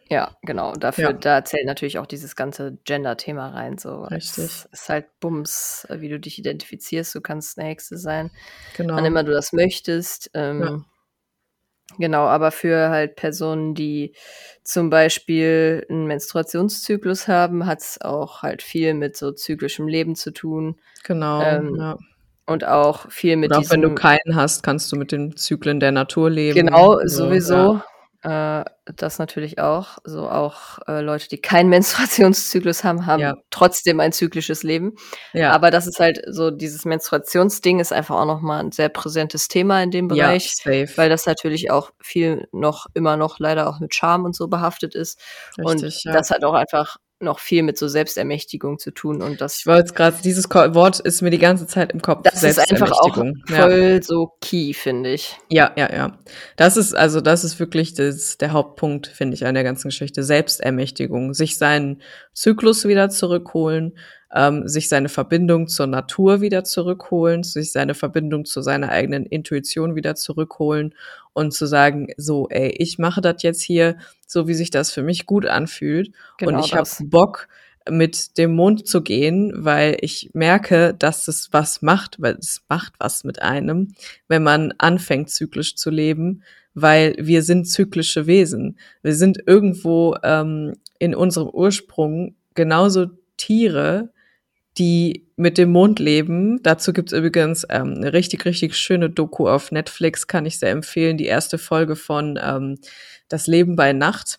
ja, genau. Dafür, Ja. da zählt natürlich auch dieses ganze Gender-Thema rein. So. Richtig. Es ist halt Bums, äh, wie du dich identifizierst. Du kannst eine Hexe sein, Genau. wann immer du das möchtest. Ähm, Genau, aber für halt Personen, die zum Beispiel einen Menstruationszyklus haben, hat es auch halt viel mit so zyklischem Leben zu tun Genau. ähm, ja. und auch viel mit Und auch wenn du diesem keinen hast, kannst du mit den Zyklen der Natur leben. Genau, So, sowieso. Äh, das natürlich auch. So auch äh, Leute, die keinen *laughs* Menstruationszyklus haben, haben Ja. trotzdem ein zyklisches Leben. Ja, ja. Aber das ist halt so, dieses Menstruationsding ist einfach auch nochmal ein sehr präsentes Thema in dem ja, Bereich. safe. Weil das natürlich auch viel noch, immer noch leider auch mit Scham und so behaftet ist. und Richtig, ja. das hat auch einfach noch viel mit so Selbstermächtigung zu tun. Und das, ich wollte gerade, dieses Wort ist mir die ganze Zeit im Kopf. das ist einfach auch Selbstermächtigung. Ja. voll so key, finde ich. Ja, ja, ja. Das ist, also, das ist wirklich das, der Hauptpunkt, finde ich, an der ganzen Geschichte. Selbstermächtigung. Sich seinen Zyklus wieder zurückholen, ähm, sich seine Verbindung zur Natur wieder zurückholen, sich seine Verbindung zu seiner eigenen Intuition wieder zurückholen und zu sagen, so, ey, ich mache das jetzt hier, so wie sich das für mich gut anfühlt. Genau und ich habe. Bock, mit dem Mond zu gehen, weil ich merke, dass es was macht, weil es macht was mit einem, wenn man anfängt, zyklisch zu leben, weil wir sind zyklische Wesen. Wir sind irgendwo ähm, in unserem Ursprung genauso Tiere, die mit dem Mond leben. Dazu gibt's übrigens ähm, eine richtig, richtig schöne Doku auf Netflix, kann ich sehr empfehlen. Die erste Folge von ähm, Das Leben bei Nacht.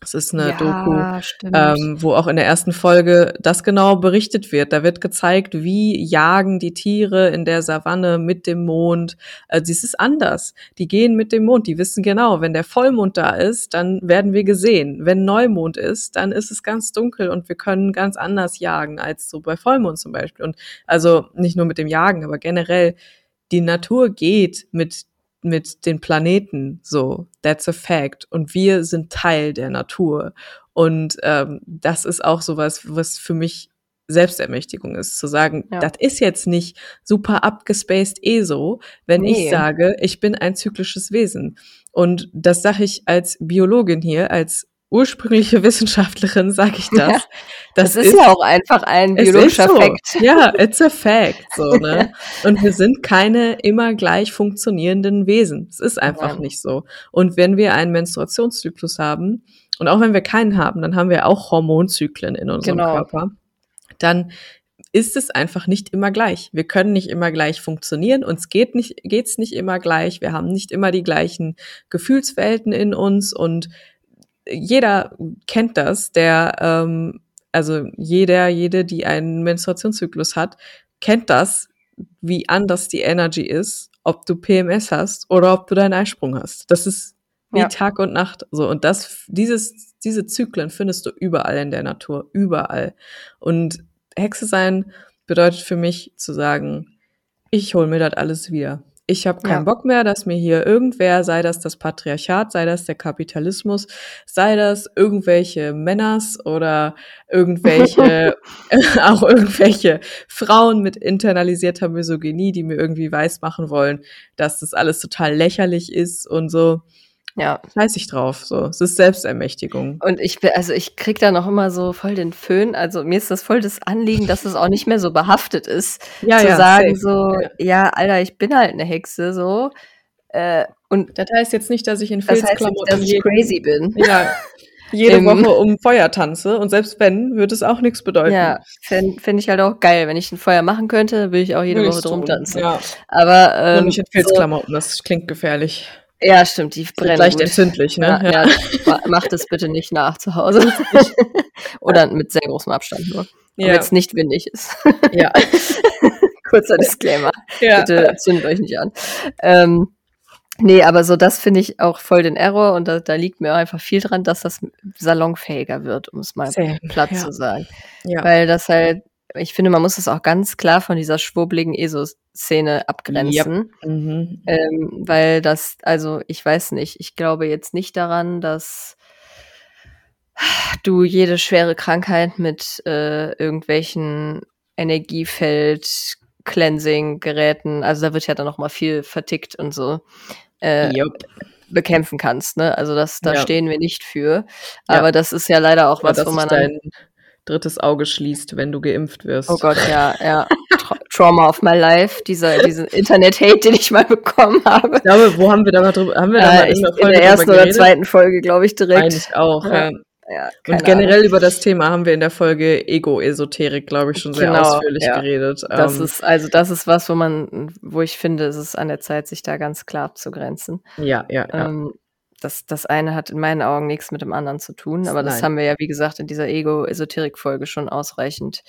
Das ist eine Doku, stimmt. ähm, wo auch in der ersten Folge das genau berichtet wird. Da wird gezeigt, wie jagen die Tiere in der Savanne mit dem Mond. Also es ist anders. Die gehen mit dem Mond. Die wissen genau, wenn der Vollmond da ist, dann werden wir gesehen. Wenn Neumond ist, dann ist es ganz dunkel und wir können ganz anders jagen als so bei Vollmond zum Beispiel. Und also nicht nur mit dem Jagen, aber generell die Natur geht mit mit den Planeten so. That's a fact. Und wir sind Teil der Natur. Und ähm, das ist auch sowas, was für mich Selbstermächtigung ist, zu sagen, Ja. das ist jetzt nicht super abgespaced eh so, wenn Nee. ich sage, ich bin ein zyklisches Wesen. Und das sage ich als Biologin hier, als ursprüngliche Wissenschaftlerin sage ich das. das, ist, ja auch einfach ein biologischer ist so. Fakt. Ja, it's a fact. So, *laughs* ne? Und wir sind keine immer gleich funktionierenden Wesen. Es ist einfach Nein. nicht so. Und wenn wir einen Menstruationszyklus haben, und auch wenn wir keinen haben, dann haben wir auch Hormonzyklen in unserem Genau. Körper, dann ist es einfach nicht immer gleich. Wir können nicht immer gleich funktionieren, uns geht nicht, geht's nicht immer gleich, wir haben nicht immer die gleichen Gefühlswelten in uns und jeder kennt das, der, ähm, also jeder, jede, die einen Menstruationszyklus hat, kennt das, wie anders die Energy ist, ob du PMS hast oder ob du deinen Eisprung hast. Das ist wie Ja. Tag und Nacht. So und das, dieses, diese Zyklen findest du überall in der Natur, überall. Und Hexe sein bedeutet für mich zu sagen, ich hole mir das alles wieder. Ich habe keinen Ja. Bock mehr, dass mir hier irgendwer, sei das das Patriarchat, sei das der Kapitalismus, sei das irgendwelche Männers oder irgendwelche, *laughs* *laughs* auch irgendwelche Frauen mit internalisierter Misogynie, die mir irgendwie weismachen wollen, dass das alles total lächerlich ist und so. Ja. Scheiß ich drauf. So, es ist Selbstermächtigung. Und ich bin, also ich krieg da noch immer so voll den Föhn. Also mir ist das voll das Anliegen, dass es auch nicht mehr so behaftet ist, Ja, zu ja, sagen safe. so, Ja. ja. Alter, ich bin halt eine Hexe so. Äh, und Das heißt jetzt nicht, dass ich in das heißt nicht, Filzklamotten dass ich crazy bin. ja, jede *laughs* Woche um Feuer tanze und selbst wenn, wird es auch nichts bedeuten. Ja, fände fänd ich halt auch geil. Wenn ich ein Feuer machen könnte, würde ich auch jede Woche drum tanzen. Ja. Aber ähm, und nicht in so, Filzklamotten, das klingt gefährlich. Ja, stimmt, die Brennen leicht entzündlich, ne? Ja, ja. ma- macht es bitte nicht nach zu Hause. *laughs* Oder mit sehr großem Abstand nur. Ja. Wenn es nicht windig ist. ja. *laughs* Kurzer Disclaimer. ja. Bitte zündet euch nicht an. Ähm, nee, aber so das finde ich auch voll den Error und da, da liegt mir einfach viel dran, dass das salonfähiger wird, um es mal Same, platt ja. zu sagen. ja. Weil das halt, ich finde, man muss das auch ganz klar von dieser schwurbeligen ESO-Szene abgrenzen. Mhm. Ähm, weil das, also ich weiß nicht, ich glaube jetzt nicht daran, dass du jede schwere Krankheit mit äh, irgendwelchen Energiefeld, Cleansing-Geräten, also da wird ja dann noch mal viel vertickt und so, äh, Jupp. bekämpfen kannst. Ne? Also das, da Ja. stehen wir nicht für. Ja. Aber das ist ja leider auch Oder was, wo man dann, drittes Auge schließt, wenn du geimpft wirst. Oh Gott, ja, ja. Tra *laughs* Trauma of my life, dieser, diesen Internet-Hate, den ich mal bekommen habe. Ich glaube, wo haben wir da mal drüber, haben wir da mal Äh, ich, in in der ersten oder zweiten Folge, glaube ich, direkt. Meine ich auch, Ja. ja. Ja, Und generell über das Thema haben wir in der Folge Ego-Esoterik, glaube ich, schon sehr Genau, ausführlich ja. geredet. Das Ähm, ist, also das ist was, wo man, wo ich finde, es ist an der Zeit, sich da ganz klar abzugrenzen. ja, ja, ja. Das, das eine hat in meinen Augen nichts mit dem anderen zu tun, aber das Nein. haben wir ja, wie gesagt, in dieser Ego-Esoterik-Folge schon ausreichend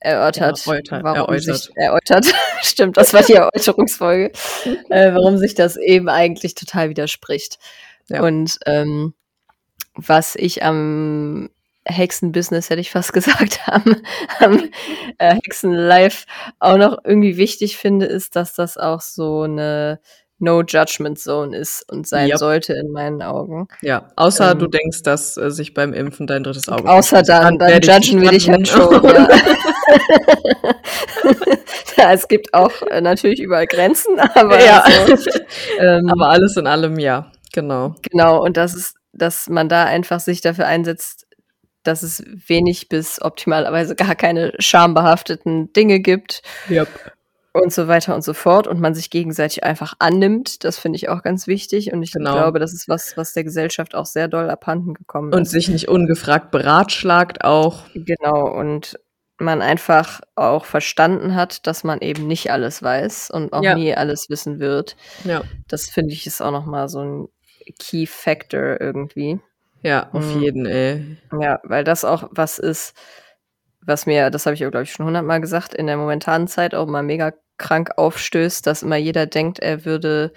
erörtert. Erläutert, warum erläutert. Sich, erläutert. *laughs* Stimmt, das war die Erläuterungsfolge. *laughs* äh, warum sich das eben eigentlich total widerspricht. Ja. Und ähm, was ich am Hexenbusiness, hätte ich fast *laughs* gesagt, am, am äh, Hexenlife auch noch irgendwie wichtig finde, ist, dass das auch so eine No-Judgment-Zone ist und sein Yep. sollte in meinen Augen. ja, außer ähm, du denkst, dass äh, sich beim Impfen dein drittes Auge Außer dann, dann ich judgen wir dich halt schon. Ja. *laughs* *laughs* ja, es gibt auch äh, natürlich überall Grenzen, *laughs* aber, Ja. also, ähm, Aber alles in allem, ja, genau. genau, und das ist, dass man da einfach sich dafür einsetzt, dass es wenig bis optimalerweise gar keine schambehafteten Dinge gibt Yep. Und so weiter und so fort und man sich gegenseitig einfach annimmt. Das finde ich auch ganz wichtig und ich Genau. glaube, das ist was, was der Gesellschaft auch sehr doll abhanden gekommen Und ist. sich nicht ungefragt beratschlagt auch. Genau, und man einfach auch verstanden hat, dass man eben nicht alles weiß und auch Ja. nie alles wissen wird. Ja, Das finde ich ist auch noch mal so ein Key Factor irgendwie. ja, auf Mhm. jeden, ey. Ja, weil das auch was ist, was mir, das habe ich auch, glaube ich, schon hundertmal gesagt, in der momentanen Zeit auch mal mega krank aufstößt, dass immer jeder denkt, er würde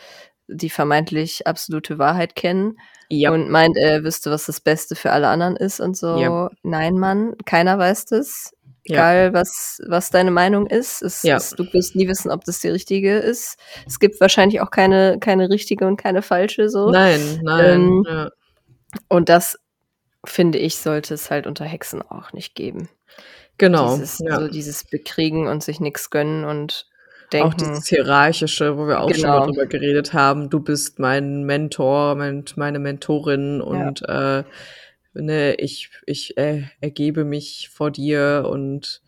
die vermeintlich absolute Wahrheit kennen Ja, und meint, er wüsste, was das Beste für alle anderen ist und so. Ja. Nein, Mann, keiner weiß das. Ja. Egal, was, was deine Meinung ist. Es, Ja. es, du wirst nie wissen, ob das die richtige ist. Es gibt wahrscheinlich auch keine, keine richtige und keine falsche so. nein, nein. Ähm, ja. Und das, finde ich, sollte es halt unter Hexen auch nicht geben. Genau. Dieses, ja. So dieses Bekriegen und sich nichts gönnen und denken. Auch dieses Hierarchische, wo wir auch schon mal Genau. drüber geredet haben. Du bist mein Mentor, mein, meine Mentorin und äh, ne, ich, ich äh, ergebe mich vor dir und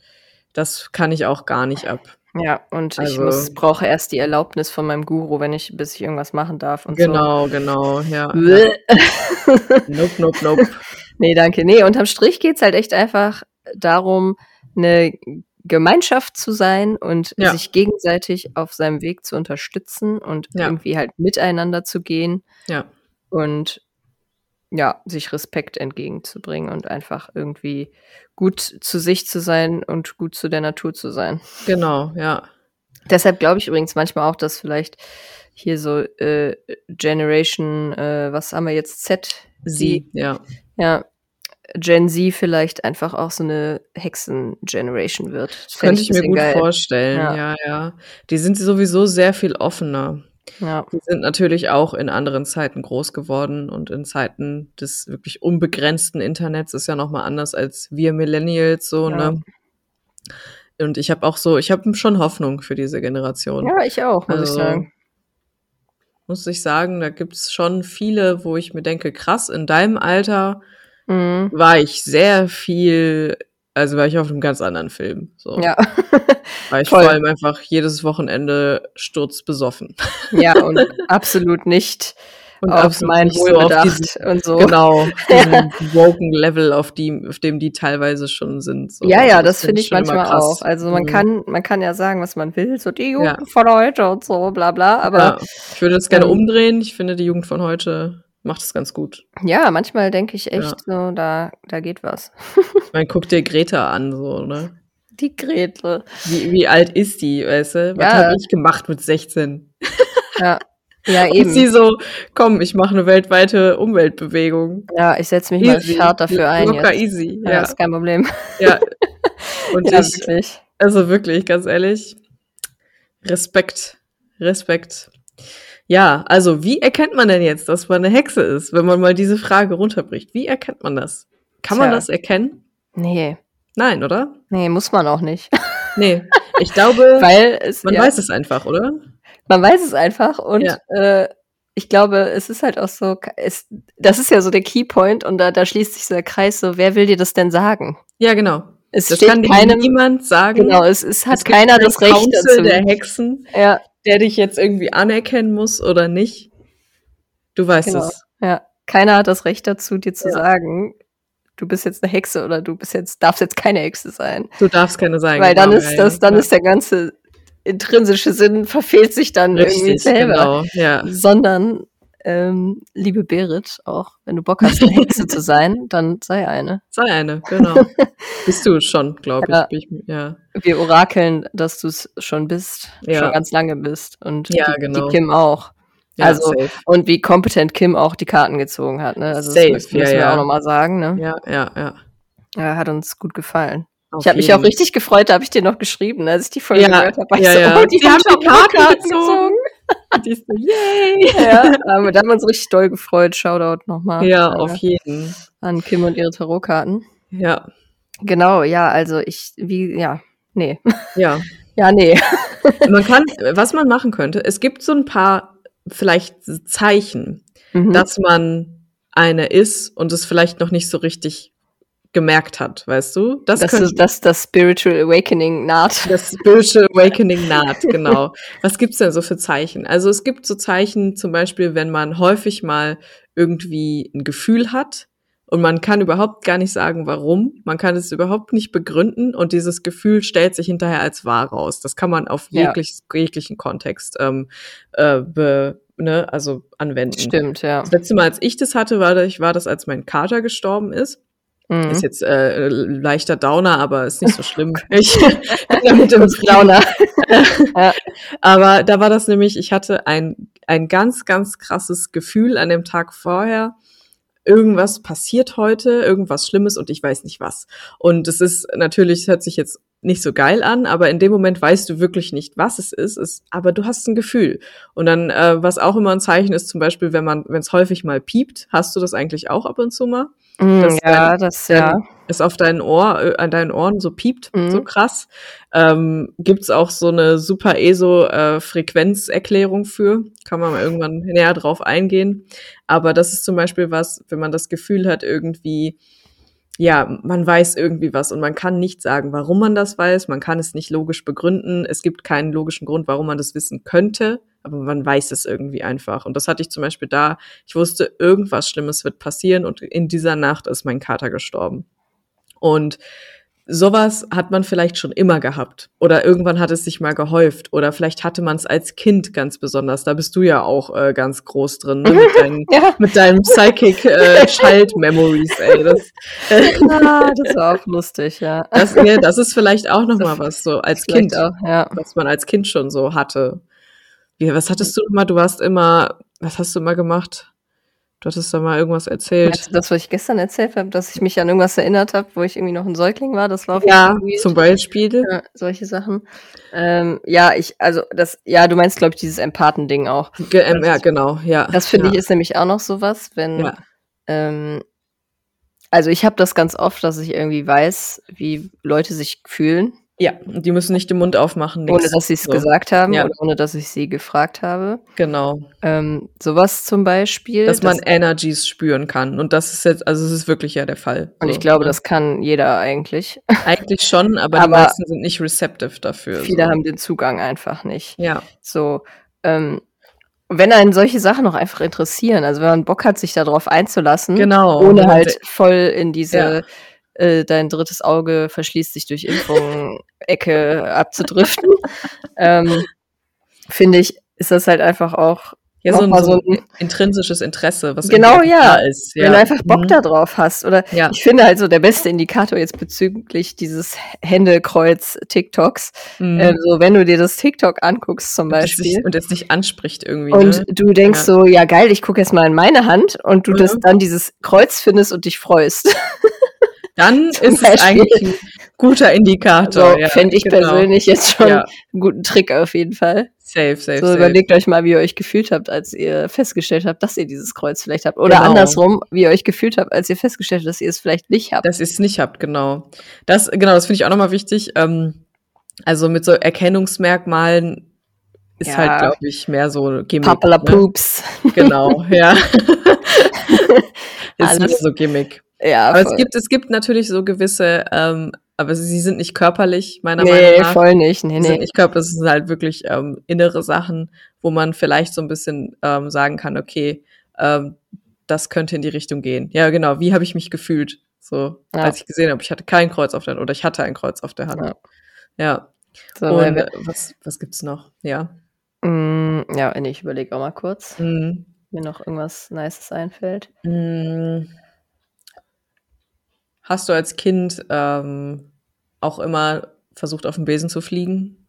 das kann ich auch gar nicht ab. ja, und ich Also- muss, brauche erst die Erlaubnis von meinem Guru, wenn ich, bis ich irgendwas machen darf und Genau, genau, ja. so. ja. *laughs* Nope, nope, nope. Nee, danke. Nee, unterm Strich geht's halt echt einfach darum, eine Gemeinschaft zu sein und Ja. sich gegenseitig auf seinem Weg zu unterstützen und Ja. irgendwie halt miteinander zu gehen Ja, und ja, sich Respekt entgegenzubringen und einfach irgendwie gut zu sich zu sein und gut zu der Natur zu sein. genau, ja. Deshalb glaube ich übrigens manchmal auch, dass vielleicht hier so äh, Generation, äh, was haben wir jetzt, Z? Sie, ja. Ja, Gen Z vielleicht einfach auch so eine Hexen-Generation wird. Das könnte ich mir gut geil. vorstellen, Ja. ja. ja, Die sind sowieso sehr viel offener. Ja, Die sind natürlich auch in anderen Zeiten groß geworden und in Zeiten des wirklich unbegrenzten Internets ist ja noch mal anders als wir Millennials so, Ja. ne? Und ich habe auch so, ich habe schon Hoffnung für diese Generation. ja ich auch, muss Also, ich sagen. Muss ich sagen, da gibt's schon viele, wo ich mir denke, krass, in deinem Alter Mhm. war ich sehr viel, also war ich auf einem ganz anderen Film. So. Ja. *laughs* War ich voll. vor allem einfach jedes Wochenende sturzbesoffen. ja, *laughs* und absolut nicht Und auf mein nicht so auf Wohlbedacht diesen- und so. Genau, *laughs* diesen woken Level, auf, die, auf dem die teilweise schon sind. So. Ja, Also ja, das, finde ich manchmal auch. Also man Mhm. kann, man kann ja sagen, was man will, so die Jugend Ja. von heute und so, bla bla. Aber ja, ich würde das gerne ähm, umdrehen. Ich finde, die Jugend von heute macht es ganz gut. ja, manchmal denke ich echt so, da, da geht was. Ich meine, guck dir Greta an, so, ne? Die Gretel. Wie, wie alt ist die, weißt du? Was Ja. habe ich gemacht mit 16? *laughs* Ja, ja *laughs* Und eben. sie so, komm, ich mache eine weltweite Umweltbewegung. Ja, ich setze mich mal Easy. hart dafür ein Locker jetzt. easy, Ja, ja. ist kein Problem. ja. *laughs* Und ja, ich, wirklich. also wirklich, ganz ehrlich, Respekt, Respekt. Ja, also wie erkennt man denn jetzt, dass man eine Hexe ist, wenn man mal diese Frage runterbricht? Wie erkennt man das? Kann man Tja. das erkennen? Nee, Nein, oder? nee, muss man auch nicht. *laughs* Nee, ich glaube, *laughs* Weil es, man ja, weiß es einfach, oder? man weiß es einfach und Ja. äh, ich glaube, es ist halt auch so, es, das ist ja so der Keypoint und da, da schließt sich so der Kreis so, wer will dir das denn sagen? Ja, genau. Es Das steht kann keinem, niemand sagen. genau, es, es hat Es keiner kein das Recht Council dazu. der Hexen, Ja, der dich jetzt irgendwie anerkennen muss oder nicht. Du weißt Genau. es. ja. Keiner hat das Recht dazu, dir zu Ja. sagen, du bist jetzt eine Hexe oder du bist jetzt, darfst jetzt keine Hexe sein. Du darfst keine sein. Weil dann genau, ist ja, das, dann ja. ist der ganze intrinsische Sinn verfehlt sich dann irgendwie Richtig, selber. genau. Ja. Sondern, ähm, liebe Berit, auch wenn du Bock hast, eine Hexe zu sein, *laughs* dann sei eine. Sei eine, genau. Bist du schon, glaube ich. Ja. Ich. Ja. Wir orakeln, dass du es schon bist, Ja. schon ganz lange bist. Und Ja, die, genau. die Kim auch. ja Also, safe. Und wie kompetent Kim auch die Karten gezogen hat. Ne? Also Safe, das müssen, ja, wir ja. auch nochmal sagen. Ne? Ja, ja, ja. Ja, hat uns gut gefallen. Auf ich habe mich auch richtig gefreut, da habe ich dir noch geschrieben, als ich die Folge Ja, gehört habe. ja, so, ja. Oh, die, Die haben haben schon die Karten Karten gezogen. *laughs* Die ist so, yay! ja, aber da haben wir uns richtig doll gefreut. Shoutout nochmal Ja, äh, auf jeden. an Kim und ihre Tarotkarten. Ja, Genau, ja, also ich, wie, ja, nee. ja. *laughs* Ja, nee. *laughs* Man kann, was man machen könnte, es gibt so ein paar vielleicht Zeichen, Mhm. dass man eine ist und es vielleicht noch nicht so richtig gemerkt hat, weißt du? Das dass, könnte dass das Spiritual Awakening naht. das Spiritual Awakening naht, *laughs* genau. Was gibt's denn so für Zeichen? Also es gibt so Zeichen, zum Beispiel, wenn man häufig mal irgendwie ein Gefühl hat und man kann überhaupt gar nicht sagen, warum. Man kann es überhaupt nicht begründen und dieses Gefühl stellt sich hinterher als wahr raus. Das kann man auf Ja. jeglich, jeglichen Kontext ähm, äh, be, ne, also anwenden. Stimmt, ja. Das letzte Mal, als ich das hatte, war das, als mein Kater gestorben ist. Mhm. Ist jetzt äh, leichter Downer, aber ist nicht so schlimm. *laughs* Ich bin damit im Frieden. Launa. *laughs* Aber da war das nämlich, ich hatte ein, ein ganz, ganz krasses Gefühl an dem Tag vorher. Irgendwas passiert heute, irgendwas Schlimmes und ich weiß nicht was. Und es ist natürlich, es hört sich jetzt nicht so geil an, aber in dem Moment weißt du wirklich nicht, was es ist, ist aber du hast ein Gefühl. Und dann, äh, was auch immer ein Zeichen ist, zum Beispiel, wenn man, wenn es häufig mal piept, hast du das eigentlich auch ab und zu mal? Mhm, Das ja, dann- das, ja. es auf deinen Ohr, äh, an deinen Ohren so piept, Mhm. so krass. Ähm, gibt's auch so eine super ESO äh, für. Kann man mal irgendwann näher drauf eingehen. Aber das ist zum Beispiel was, wenn man das Gefühl hat, irgendwie, ja, man weiß irgendwie was und man kann nicht sagen, warum man das weiß. Man kann es nicht logisch begründen. Es gibt keinen logischen Grund, warum man das wissen könnte. Aber man weiß es irgendwie einfach. Und das hatte ich zum Beispiel da. Ich wusste, irgendwas Schlimmes wird passieren und in dieser Nacht ist mein Kater gestorben. Und sowas hat man vielleicht schon immer gehabt. Oder irgendwann hat es sich mal gehäuft. Oder vielleicht hatte man es als Kind ganz besonders. Da bist du ja auch äh, ganz groß drin, ne? mit, deinen, *laughs* Ja. mit deinem Psychic äh, Child Memories, ey. Das, Ah, das war auch lustig, ja. das, ja, das ist vielleicht auch noch mal was so als Kind, Auch, ja. was man als Kind schon so hatte. Wie, was hattest du mal? Du warst immer, was hast du immer gemacht? Du hattest da mal irgendwas erzählt. Du das, was ich gestern erzählt habe, dass ich mich an irgendwas erinnert habe, wo ich irgendwie noch ein Säugling war? Das war auf Ja, zum Beispiel. Ja, solche Sachen. Ähm, ja, ich, also das, ja, du meinst, glaube ich, dieses Empathen-Ding auch. Ge ähm, ja, genau, ja. Das finde ja. ich ist nämlich auch noch sowas, wenn, Ja. ähm, also ich habe das ganz oft, dass ich irgendwie weiß, wie Leute sich fühlen, Ja, und die müssen nicht den Mund aufmachen. ohne nix. dass sie es So, gesagt haben Ja. oder ohne dass ich sie gefragt habe. Genau. Ähm, sowas zum Beispiel. Dass man das- Energies spüren kann. Und das ist jetzt, also es ist wirklich ja der Fall. und So, ich glaube, ne? das kann jeder eigentlich. *laughs* Eigentlich schon, aber, die Aber meisten sind nicht receptive dafür. Viele so. haben den Zugang einfach nicht. Ja, So, ähm, wenn einen solche Sachen auch einfach interessieren, also wenn man Bock hat, sich darauf einzulassen, genau. ohne halt voll in diese Ja. Äh, dein drittes Auge verschließt sich durch Impfung Ecke *laughs* abzudriften, ähm, finde ich, ist das halt einfach auch, ja, so ein, so ein intrinsisches Interesse, was Genau, ja. da ist. Ja. wenn du einfach Bock Mhm. da drauf hast. Oder Ja. ich finde halt so der beste Indikator jetzt bezüglich dieses Händekreuz TikToks, Mhm. so wenn du dir das TikTok anguckst zum Beispiel. und es nicht anspricht irgendwie. Und ne? du denkst Ja. so, ja geil, ich gucke jetzt mal in meine Hand und du Mhm. das dann dieses Kreuz findest und dich freust. *laughs* Dann ist es Beispiel. eigentlich ein guter Indikator. Also ja, fände ich genau. persönlich jetzt schon Ja. einen guten Trick auf jeden Fall. Safe, safe, So safe. überlegt euch mal, wie ihr euch gefühlt habt, als ihr festgestellt habt, dass ihr dieses Kreuz vielleicht habt. Oder Genau. andersrum, wie ihr euch gefühlt habt, als ihr festgestellt habt, dass ihr es vielleicht nicht habt. dass ihr es nicht habt, genau. Das, genau, das finde ich auch nochmal wichtig. Ähm, also mit so Erkennungsmerkmalen ist Ja. halt, glaube ich, mehr so Gimmick. Papala ne? Poops. Genau, ja. *laughs* *laughs* ist Alles- so Gimmick. Ja, Aber es voll. gibt, es gibt natürlich so gewisse, ähm, aber sie sind nicht körperlich, meiner nee, Meinung nach. voll nicht. Nee, nee. nicht körperlich, es sind halt wirklich ähm, innere Sachen, wo man vielleicht so ein bisschen ähm, sagen kann, okay, ähm, das könnte in die Richtung gehen. Ja, genau. Wie habe ich mich gefühlt? So, Ja. als ich gesehen habe, ich hatte kein Kreuz auf der Hand oder ich hatte ein Kreuz auf der Hand. Ja. Ja. So, Und wir- was, was gibt's noch? Ja. Mm, ja, nee, ich überlege auch mal kurz, Mm, mir noch irgendwas Nices einfällt. mm. Hast du als Kind ähm, auch immer versucht, auf dem Besen zu fliegen?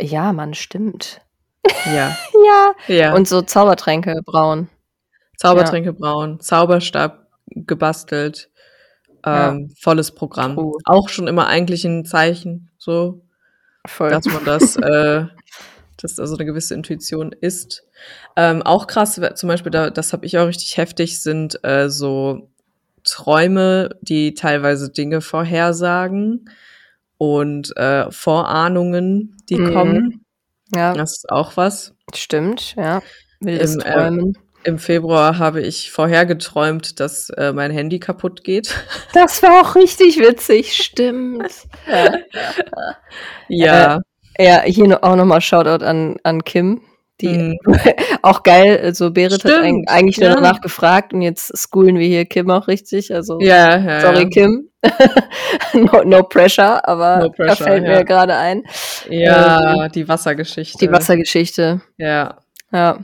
Ja, Mann, stimmt. Ja. *laughs* Ja. Ja. Und so Zaubertränke brauen. Zaubertränke brauen, Zauberstab gebastelt, Ja. ähm, volles Programm. True. Auch schon immer eigentlich ein Zeichen, so, Voll. dass man *laughs* das, äh, dass da so eine gewisse Intuition ist. Ähm, auch krass, zum Beispiel, da, das habe ich auch richtig heftig, sind äh, so Träume, die teilweise Dinge vorhersagen und äh, Vorahnungen, die Mhm. kommen. ja, Das ist auch was. stimmt, ja. Wildes Im, äh, Träumen. Im Februar habe ich vorher geträumt, dass äh, mein Handy kaputt geht. Das war auch richtig witzig, stimmt. *laughs* ja. Ja, ja, hier auch nochmal Shoutout an, an Kim. Die Mhm. *laughs* auch geil, so Berit hat Stimmt, eig- eigentlich nur ja. danach gefragt und jetzt schoolen wir hier Kim auch richtig. Also ja, ja. sorry. Kim. *laughs* no, no pressure, aber No da pressure, fällt mir gerade ein. Ja, die Wassergeschichte. Die Wassergeschichte. Ja, Ja.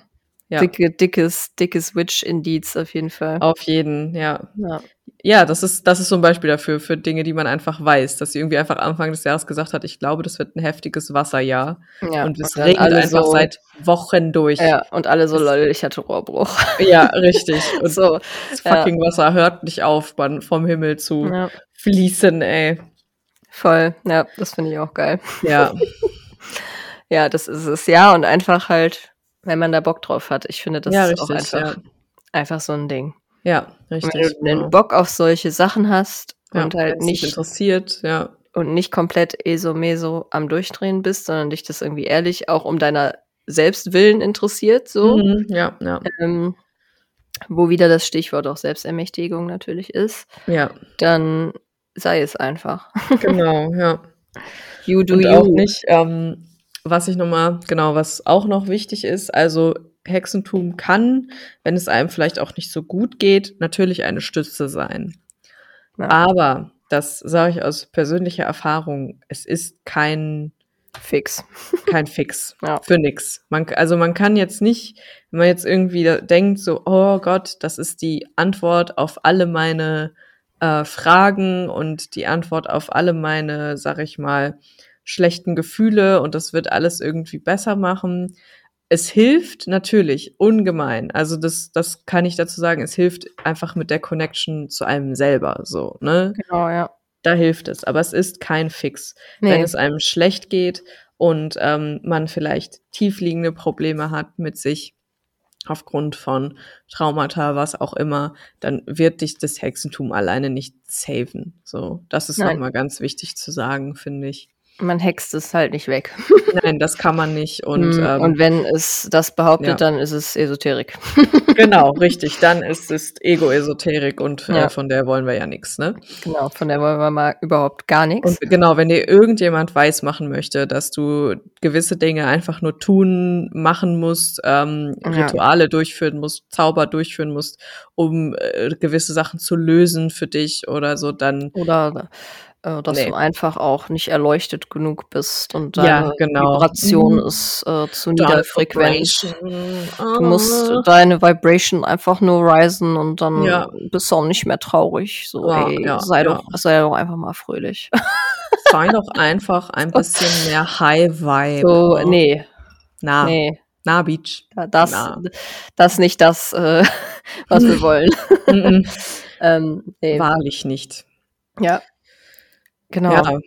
ja. Dicke, dickes, dickes Witch-Indiz auf jeden Fall. Auf jeden, ja. Ja. Ja, das ist, das ist so ein Beispiel dafür, für Dinge, die man einfach weiß, dass sie irgendwie einfach Anfang des Jahres gesagt hat, ich glaube, das wird ein heftiges Wasserjahr. ja. und es regnet alle einfach so, seit Wochen durch. Ja, und alle so, lol, ich hatte Rohrbruch. Ja, richtig. *laughs* Und so. das fucking Wasser hört nicht auf, man, vom Himmel zu Ja, fließen, ey. voll. Ja, das finde ich auch geil. Ja, *laughs* Ja, das ist es. Ja, und einfach halt, wenn man da Bock drauf hat. Ich finde, das ja, ist auch richtig, einfach, ja. einfach so ein Ding. Ja, Wenn richtig. du einen genau. Bock auf solche Sachen hast Ja, und halt nicht interessiert, ja. und nicht komplett eso-meso am Durchdrehen bist, sondern dich das irgendwie ehrlich auch um deiner Selbstwillen interessiert, so. Mhm, ja, ja, Ähm, wo wieder das Stichwort auch Selbstermächtigung natürlich ist, ja, dann sei es einfach. *laughs* genau, ja. You do Und you. auch nicht, ähm, was ich nochmal, genau, was auch noch wichtig ist, also Hexentum kann, wenn es einem vielleicht auch nicht so gut geht, natürlich eine Stütze sein. Ja. Aber, das sage ich aus persönlicher Erfahrung, es ist kein Fix. *laughs* kein Fix Ja. für nix. Man, also man kann jetzt nicht, wenn man jetzt irgendwie denkt, so, oh Gott, das ist die Antwort auf alle meine äh, Fragen und die Antwort auf alle meine, sag ich mal, schlechten Gefühle und das wird alles irgendwie besser machen. Es hilft natürlich ungemein. Also das, das kann ich dazu sagen. Es hilft einfach mit der Connection zu einem selber, so, ne? Genau, ja. Da hilft es. Aber es ist kein Fix Nee. wenn es einem schlecht geht und ähm, man vielleicht tiefliegende Probleme hat mit sich aufgrund von Traumata, was auch immer, dann wird dich das Hexentum alleine nicht saven. So, das ist nochmal ganz wichtig zu sagen, finde ich. Man hext es halt nicht weg. *laughs* Nein, das kann man nicht. Und, Mm, ähm, und wenn es das behauptet, ja. dann ist es Esoterik. *laughs* *laughs* genau, richtig. Dann ist es Ego-Esoterik und äh, Ja. von der wollen wir ja nichts, ne? Genau, von der wollen wir mal überhaupt gar nichts. Und genau, wenn dir irgendjemand weismachen möchte, dass du gewisse Dinge einfach nur tun, machen musst, ähm, Ja. Rituale durchführen musst, Zauber durchführen musst, um äh, gewisse Sachen zu lösen für dich oder so, dann Oder äh, dass Nee. du einfach auch nicht erleuchtet genug bist und Ja, deine genau. Vibration Mhm. ist äh, zu niederfrequent. Du Du musst deine Vibration einfach nur risen und dann Ja. bist du auch nicht mehr traurig. So, Ja, ey, ja, sei, ja. Doch, sei doch einfach mal fröhlich. *laughs* sei doch einfach ein bisschen mehr High Vibe. So, nee, Na, nee. na Beach. Das, Na. das nicht das, äh, *laughs* was wir *laughs* wollen. Ähm, nee. Wahrlich nicht. Ja. Genau. Ja,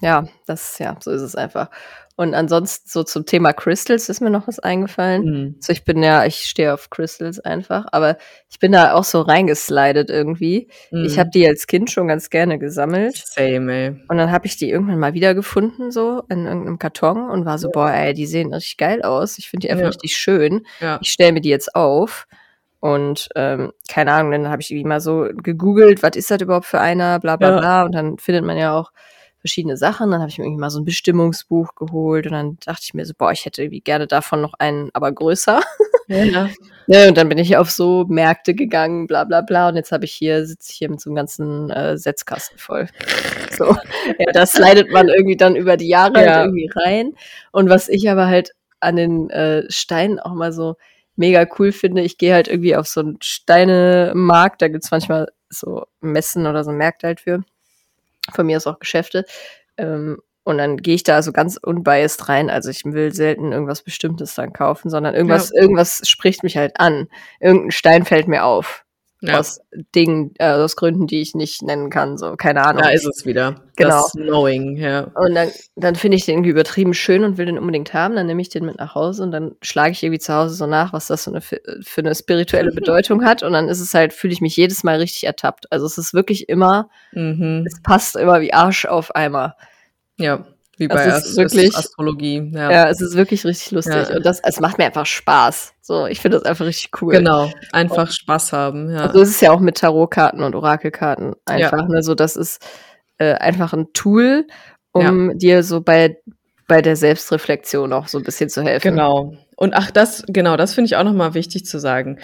Ja, das, ja, so ist es einfach. Und ansonsten so zum Thema Crystals ist mir noch was eingefallen. Mhm. So, ich bin ja, ich stehe auf Crystals einfach, aber ich bin da auch so reingeslidet irgendwie. Ich Mhm. habe die als Kind schon ganz gerne gesammelt. Same, ey. Und dann habe ich die irgendwann mal wiedergefunden, so in irgendeinem Karton und war so, boah, ey, die sehen richtig geil aus. Ich finde die einfach Ja. richtig schön. Ja. Ich stelle mir die jetzt auf. Und ähm, keine Ahnung, dann habe ich irgendwie mal so gegoogelt, was ist das überhaupt für einer, bla bla Ja. bla. Und dann findet man ja auch verschiedene Sachen. Dann habe ich mir irgendwie mal so ein Bestimmungsbuch geholt und dann dachte ich mir so, boah, ich hätte irgendwie gerne davon noch einen, aber größer. *laughs* Ja. Ne, und dann bin ich auf so Märkte gegangen, bla bla bla. Und jetzt habe ich hier, sitze ich hier mit so einem ganzen äh, Setzkasten voll. *laughs* So. Ja, das slidet man irgendwie dann über die Jahre Ja. halt irgendwie rein. Und was ich aber halt an den äh, Steinen auch mal so mega cool finde, ich gehe halt irgendwie auf so einen Steinemarkt, da gibt's manchmal so Messen oder so Märkte halt für. Von mir aus auch Geschäfte. Ähm, und dann gehe ich da so ganz unbiased rein. Also ich will selten irgendwas Bestimmtes dann kaufen, sondern irgendwas, irgendwas spricht mich halt an. Irgendein Stein fällt mir auf. Ja. Aus Dingen, äh, aus Gründen, die ich nicht nennen kann. So, keine Ahnung. Da ist es wieder. Genau. Das Knowing, ja. Und dann, dann finde ich den irgendwie übertrieben schön und will den unbedingt haben. Dann nehme ich den mit nach Hause und dann schlage ich irgendwie zu Hause so nach, was das für eine, für eine spirituelle *laughs* Bedeutung hat. Und dann ist es halt, fühle ich mich jedes Mal richtig ertappt. Also es ist wirklich immer, Mhm. es passt immer wie Arsch auf Eimer. Ja. Wie Das bei ist Ast wirklich- Astrologie. Ja. Ja, es ist wirklich richtig lustig. Ja. Und das, es macht mir einfach Spaß. So, ich finde das einfach richtig cool. Genau. Einfach Spaß haben. Ja. Also es ist ja auch mit Tarotkarten und Orakelkarten einfach, ne? So, das ist äh, einfach ein Tool, um dir so bei, bei der Selbstreflexion auch so ein bisschen zu helfen. Genau. Und ach, das, genau, das finde ich auch nochmal wichtig zu sagen.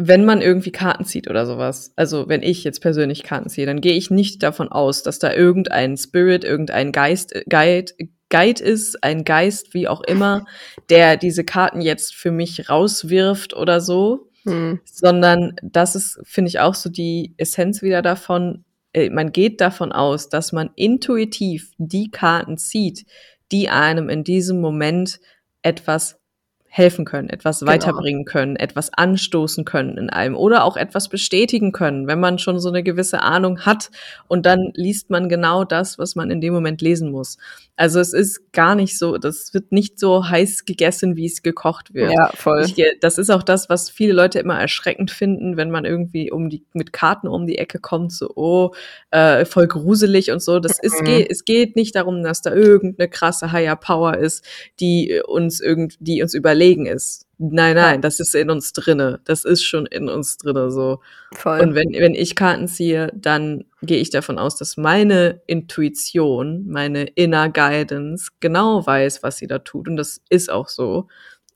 Wenn man irgendwie Karten zieht oder sowas, also wenn ich jetzt persönlich Karten ziehe, dann gehe ich nicht davon aus, dass da irgendein Spirit, irgendein Geist, äh, Guide, Guide ist, ein Geist, wie auch immer, der diese Karten jetzt für mich rauswirft oder so, Hm. sondern das ist, finde ich, auch so die Essenz wieder davon. äh, Man geht davon aus, dass man intuitiv die Karten zieht, die einem in diesem Moment etwas helfen können, etwas Genau. weiterbringen können, etwas anstoßen können in einem oder auch etwas bestätigen können, wenn man schon so eine gewisse Ahnung hat und dann liest man genau das, was man in dem Moment lesen muss. Also es ist gar nicht so, das wird nicht so heiß gegessen, wie es gekocht wird. Ja, voll. Ich, das ist auch das, was viele Leute immer erschreckend finden, wenn man irgendwie um die mit Karten um die Ecke kommt, so oh, äh, voll gruselig und so. Das ist Mhm. geht, es geht nicht darum, dass da irgendeine krasse Higher Power ist, die uns irgend, die uns überlegen ist. Nein, nein, das ist in uns drinne. Das ist schon in uns drinne so. voll. Und wenn, wenn ich Karten ziehe, dann gehe ich davon aus, dass meine Intuition, meine Inner Guidance genau weiß, was sie da tut. Und das ist auch so.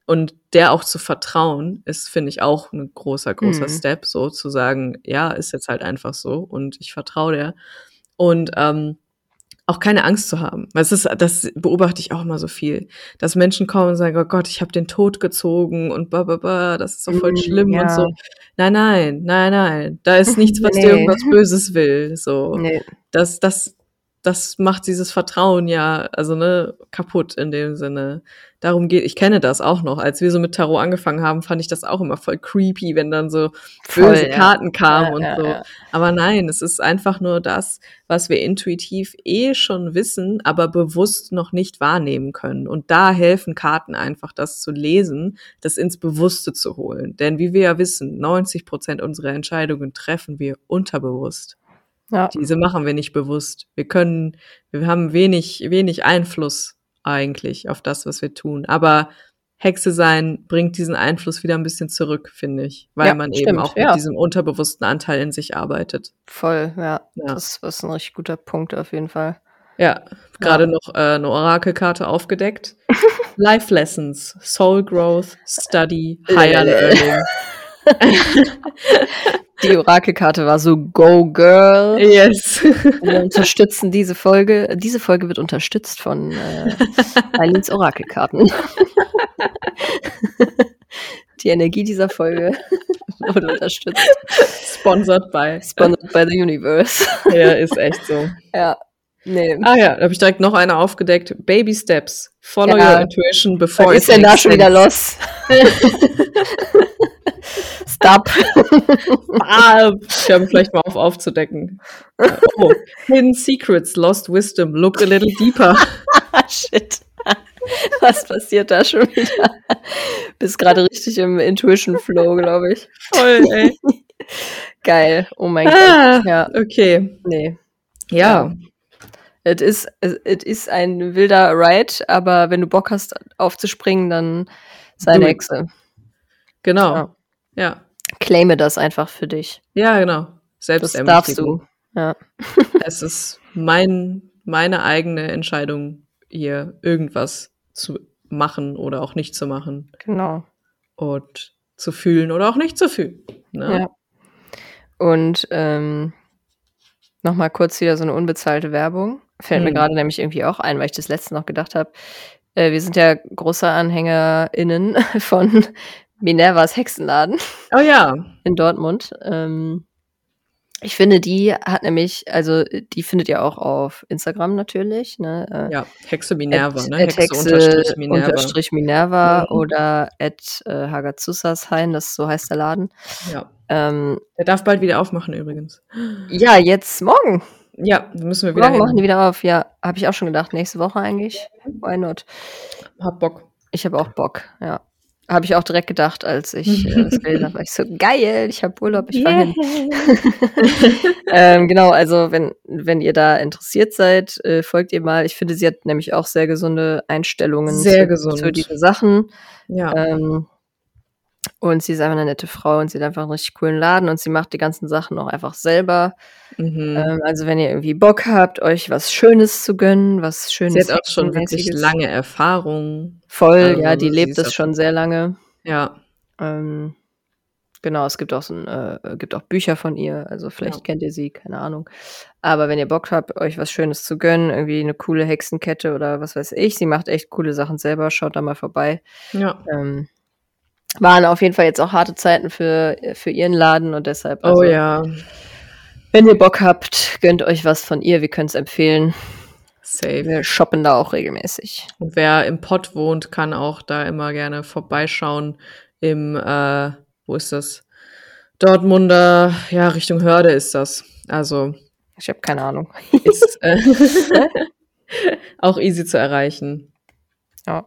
Und der auch zu vertrauen, ist, finde ich, auch ein großer, großer Mhm. Step, so zu sagen, ja, ist jetzt halt einfach so und ich vertraue der. Und ähm, auch keine Angst zu haben. Weil es ist, das beobachte ich auch immer so viel, dass Menschen kommen und sagen, oh Gott, ich habe den Tod gezogen und ba, ba, ba, das ist so voll Mm, schlimm ja. und so. Nein, nein, nein, nein. Da ist nichts, was *laughs* Nee. dir irgendwas Böses will. So. nee. Das, das, das macht dieses Vertrauen ja, also ne, kaputt in dem Sinne. Darum geht, ich kenne das auch noch. Als wir so mit Tarot angefangen haben, fand ich das auch immer voll creepy, wenn dann so Voll, böse ja. Karten kamen Ja, und ja, so. Aber nein, es ist einfach nur das, was wir intuitiv eh schon wissen, aber bewusst noch nicht wahrnehmen können. Und da helfen Karten einfach, das zu lesen, das ins Bewusste zu holen. Denn wie wir ja wissen, 90 Prozent unserer Entscheidungen treffen wir unterbewusst. Ja. Diese machen wir nicht bewusst. Wir können, wir haben wenig, wenig Einfluss eigentlich auf das, was wir tun. Aber Hexe sein bringt diesen Einfluss wieder ein bisschen zurück, finde ich, weil Ja, man eben stimmt, auch ja. mit diesem unterbewussten Anteil in sich arbeitet. Voll, ja. Ja. Das ist ein richtig guter Punkt auf jeden Fall. Ja, gerade noch äh, eine Orakelkarte aufgedeckt. *laughs* Life Lessons, Soul Growth, Study, Higher Learning. *laughs* Die Orakelkarte war so Go Girl. Yes. Wir unterstützen diese Folge. Diese Folge wird unterstützt von äh, Eileens Orakelkarten. Die Energie dieser Folge wurde unterstützt. Sponsored by. Sponsored by the Universe. Ja, ist echt so. Ja. Nee. Ah ja, da habe ich direkt noch eine aufgedeckt. Baby Steps. Follow Ja. your intuition before Was ist denn da schon wieder los? *laughs* Stop. *laughs* Ah, ich habe vielleicht mal auf aufzudecken. Oh, Hidden Secrets, Lost Wisdom, look a little deeper. *laughs* Shit. Was passiert da schon wieder? Bist gerade richtig im Intuition Flow, glaube ich. Voll, ey. Geil. Oh mein Ah, Gott. Ja, okay. nee. Ja. Es ist, es es ist ein wilder Ride, aber wenn du Bock hast aufzuspringen, dann sei eine it. Hexe. Genau. Ja. Ja. Claime das einfach für dich. Ja, genau. Das darfst du. Ja. *laughs* Es ist mein, meine eigene Entscheidung, hier irgendwas zu machen oder auch nicht zu machen. Genau. Und zu fühlen oder auch nicht zu fühlen. Ne? Ja. Und ähm, nochmal kurz wieder so eine unbezahlte Werbung. Fällt mir Hm. gerade nämlich irgendwie auch ein, weil ich das letzte noch gedacht habe. Äh, wir sind ja große AnhängerInnen *laughs* von Minervas Hexenladen Oh ja. *laughs* in Dortmund. Ähm, ich finde, die hat nämlich, also die findet ihr auch auf Instagram natürlich, ne? Äh, Ja. Hexe Minerva, at, ne? at Hexe, unterstrich Minerva. unterstrich Minerva Mhm. oder at äh, Hagazussashain, das so heißt der Laden. Ja. Ähm, Der darf bald wieder aufmachen übrigens. ja, jetzt morgen. Ja, da müssen wir wieder Morgen machen die hin. wieder auf. Ja, habe ich auch schon gedacht. Nächste Woche eigentlich. Why not? Hab Bock. Ich habe auch Bock, ja. Habe ich auch direkt gedacht, als ich äh, *laughs* das gelesen habe. War ich so, geil, ich habe Urlaub, ich fahr hin. *laughs* *laughs* ähm, genau, also wenn, wenn ihr da interessiert seid, äh, folgt ihr mal. Ich finde, sie hat nämlich auch sehr gesunde Einstellungen Sehr zu, gesund. zu diese Sachen. Ja. Ähm, und sie ist einfach eine nette Frau und sie hat einfach einen richtig coolen Laden und sie macht die ganzen Sachen auch einfach selber. Mhm. Ähm, also wenn ihr irgendwie Bock habt, euch was Schönes zu gönnen, was Schönes. Sie hat auch schon wirklich lange Erfahrung. Voll, Also, ja, die lebt das schon sehr lange. Ja. Ähm, genau, es gibt auch so ein, äh, gibt auch Bücher von ihr, also vielleicht Ja. kennt ihr sie, keine Ahnung. Aber wenn ihr Bock habt, euch was Schönes zu gönnen, irgendwie eine coole Hexenkette oder was weiß ich, sie macht echt coole Sachen selber, schaut da mal vorbei. Ja. Ähm, waren auf jeden Fall jetzt auch harte Zeiten für, für ihren Laden und deshalb, also, Oh ja. wenn ihr Bock habt, gönnt euch was von ihr, wir können es empfehlen. Safe. Wir shoppen da auch regelmäßig. Und wer im Pott wohnt, kann auch da immer gerne vorbeischauen. Im, äh, wo ist das? Dortmunder, ja, Richtung Hörde ist das. Also Ich habe keine Ahnung. ist äh, *laughs* *laughs* auch easy zu erreichen. Ja.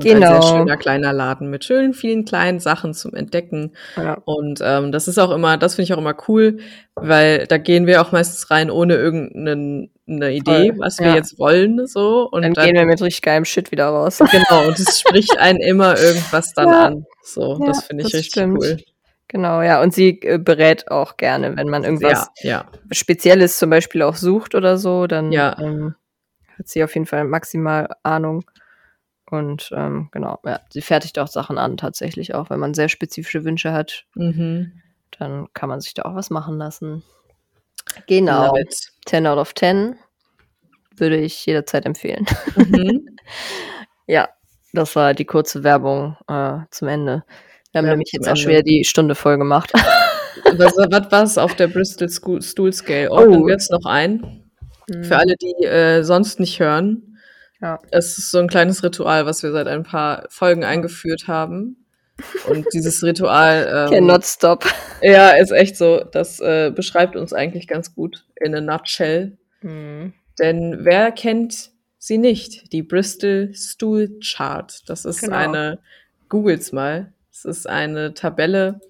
Und Ein Genau. sehr schöner kleiner Laden mit schönen vielen kleinen Sachen zum Entdecken. Ja. Und ähm, das ist auch immer, das finde ich auch immer cool, weil da gehen wir auch meistens rein ohne irgendeine eine Idee, Voll, was wir ja. jetzt wollen, so. Und Dann gehen wir mit richtig geilem Shit wieder raus. *laughs* genau, und es spricht einen immer irgendwas *laughs* dann Ja. an. So, Ja, das finde ich das richtig stimmt. cool. Genau, ja. Und sie äh, berät auch gerne, wenn man irgendwas. Spezielles zum Beispiel auch sucht oder so, dann Ja. ähm, hat sie auf jeden Fall maximal Ahnung. Und ähm, genau, ja, sie fertigt auch Sachen an, tatsächlich auch. Wenn man sehr spezifische Wünsche hat, Mhm. dann kann man sich da auch was machen lassen. Genau. Love it. 10 out of 10 würde ich jederzeit empfehlen. Mhm. *laughs* Ja, das war die kurze Werbung äh, zum Ende. Wir haben Werbung nämlich jetzt auch Ende. wieder die Stunde voll gemacht. *laughs* was was war es auf der Bristol School, Stool Scale? Ordnen Oh. wir jetzt noch ein. Für alle, die äh, sonst nicht hören. Ja. Es ist so ein kleines Ritual, was wir seit ein paar Folgen eingeführt haben. Und *laughs* dieses Ritual, ähm, Cannot stop. ja, ist echt so, das äh, beschreibt uns eigentlich ganz gut in a nutshell. Mhm. Denn wer kennt sie nicht? Die Bristol Stool Chart. Das ist Genau. eine, googles mal, es ist eine Tabelle,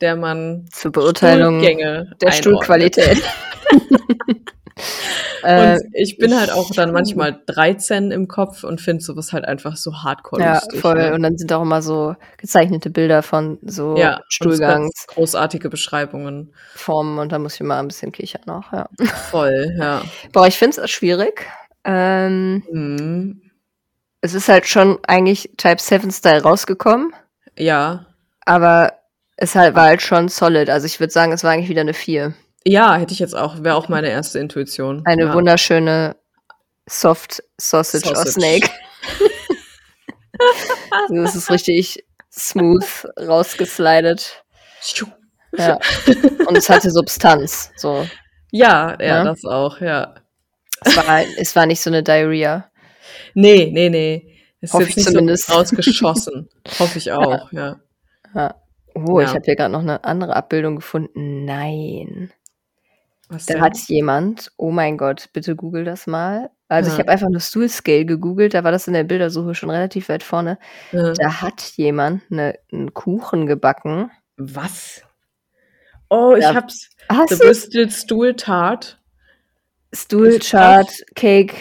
der man Zur Beurteilung Stuhlgänge der einordnet. Stuhlqualität. *laughs* *laughs* äh, Und ich bin halt auch dann manchmal 13 im Kopf und finde sowas halt einfach so hardcore ja, lustig. voll. Ne? Und dann sind auch immer so gezeichnete Bilder von so ja, ganz großartige Beschreibungen. und da muss ich mal ein bisschen kichern auch, ja. Voll, ja. Boah, ich finde es schwierig. Ähm, Mhm. es ist halt schon eigentlich Type 7 Style rausgekommen, Ja. aber es halt, war halt schon solid. Also ich würde sagen, es war eigentlich wieder eine 4. Ja, hätte ich jetzt auch, wäre auch meine erste Intuition. Eine ja. wunderschöne Soft Sausage, or Sausage. Snake. *laughs* Also das ist richtig smooth rausgeslidet. Ja. Und es hatte Substanz. So. Ja, ja, Ja. das auch, ja. Es war, es war nicht so eine Diarrhea. Nee, nee, nee. Ist Hoffe ich nicht zumindest. so rausgeschossen. Hoffe ich *laughs* auch, ja. Ja. Oh, ich Ja. habe hier gerade noch eine andere Abbildung gefunden. Nein. Was Da denn? hat jemand, oh mein Gott, bitte google das mal. Also ich Ja. habe einfach nur Stool Scale gegoogelt, da war das in der Bildersuche schon relativ weit vorne. Ja. Da hat jemand ne, einen Kuchen gebacken. Was? Oh, ich Ja. hab's. Hast The du Bristol Stool Tart. Stool Chart Cake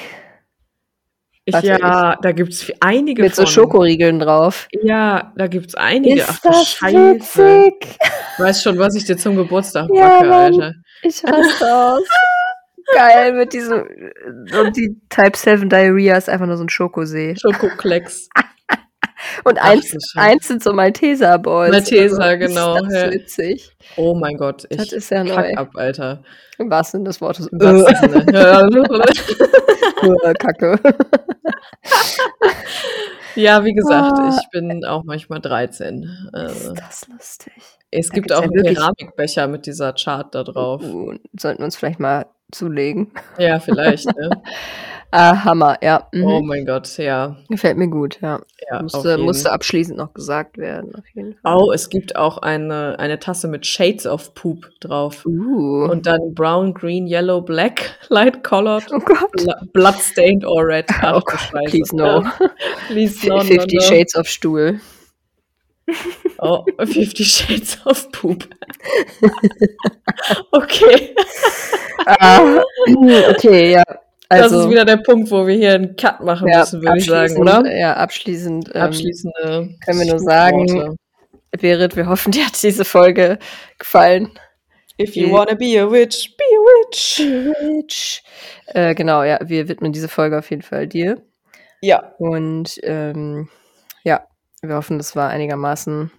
Ich, Warte, ja, da gibt's fi- einige mit so von. Schokoriegeln drauf? Ja, da gibt's einige. Ach Ist du das Scheiße. witzig? Du weißt schon, was ich dir zum Geburtstag Ja, backe, Mann. Alter. Ich raste aus. *laughs* Geil, mit diesem und die Type 7 Diarrhea ist einfach nur so ein Schokosee. Schokoklecks. *laughs* Und Ach, eins, eins sind so Malteser Balls. Malteser, Also, genau, Ist das ja. witzig. Oh mein Gott, ich Das ist ja kack neu. ab, Alter. Im wahrsten Sinne des Wortes. Im wahrsten Sinne. *laughs* Ja, Äh, *laughs* Kacke. *laughs* ja, wie gesagt, Ah. ich bin auch manchmal 13. Also, Ist das lustig. es da gibt auch ja einen Keramikbecher mit dieser Chart da drauf. Uh, sollten wir uns vielleicht mal zulegen. Ja, vielleicht, ne? *laughs* Ah, Hammer, ja. Mhm. Oh mein Gott, ja. Gefällt mir gut, ja. ja Musste, musste abschließend noch gesagt werden, auf jeden Fall. Oh, es gibt auch eine, eine Tasse mit Shades of Poop drauf. Uh. Und dann brown, green, yellow, black, *laughs* light colored, oh Gott. bl- bloodstained or red. *laughs* Ach, Oh Gott, please no. Please no, no, 50 no. Shades of Stuhl. Oh, 50 Shades of Poop. *laughs* okay. Ah, okay, ja. das Also, ist wieder der Punkt, wo wir hier einen Cut machen ja, müssen, würde ich sagen, abschließend, oder? Ja, abschließend. Ähm, Abschließende können wir nur sagen. Berit, wir hoffen, dir hat diese Folge gefallen. If you wanna be a witch, be a witch. Bitch. Äh, genau, ja, wir widmen diese Folge auf jeden Fall dir. Ja, Und ähm, ja, wir hoffen, das war einigermaßen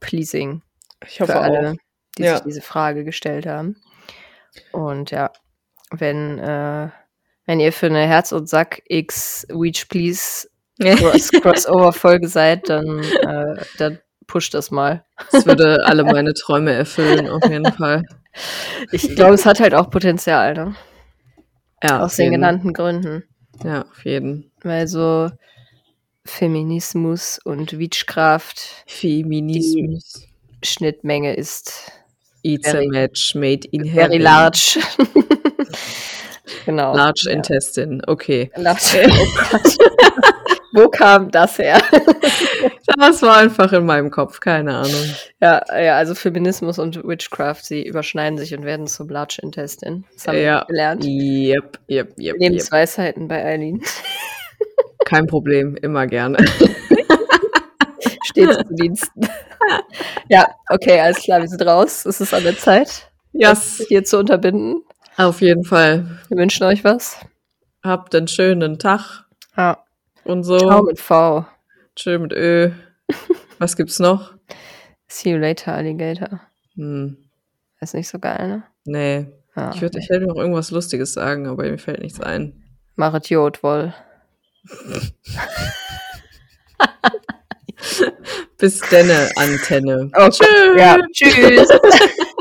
pleasing ich für hoffe auch. alle, die Ja. sich diese Frage gestellt haben. Und ja, wenn, äh, wenn ihr für eine Herz- und Sack X Weech Please Cross *laughs* Crossover-Folge seid, dann, äh, dann pusht das mal. Das würde alle meine Träume erfüllen, auf jeden Fall. Ich glaube, es hat halt auch Potenzial, ne? Ja, Aus den genannten Gründen. Ja, auf jeden. Weil so Feminismus und Witchcraft Feminismus. Schnittmenge ist It's Very- a match made in very heaven. large. *laughs* genau. Large ja. intestine, okay. Large. *laughs* Oh. *laughs* Wo kam das her? Das war einfach in meinem Kopf, keine Ahnung. ja, ja, also Feminismus und Witchcraft, sie überschneiden sich und werden zum Large Intestine. Das haben Ja. wir gelernt. Yep, yep, yep, yep. Lebensweisheiten bei Eileen. Kein Problem, immer gerne. *laughs* Stets zu Diensten. ja, okay, alles klar, wir sind raus. Es ist an der Zeit, das Yes, hier zu unterbinden. auf jeden Fall. Wir wünschen euch was. Habt einen schönen Tag Ja. und so. Ciao mit V. Tschö mit Ö. *laughs* Was gibt's noch? See you later, Alligator. Hm, Ist nicht so geil, ne? nee. Ja, Ich, würd, ich hätte noch irgendwas Lustiges sagen, aber mir fällt nichts ein. Machet Jod wohl. Bis denne, Antenne. Okay. Ja, tschüss. *laughs*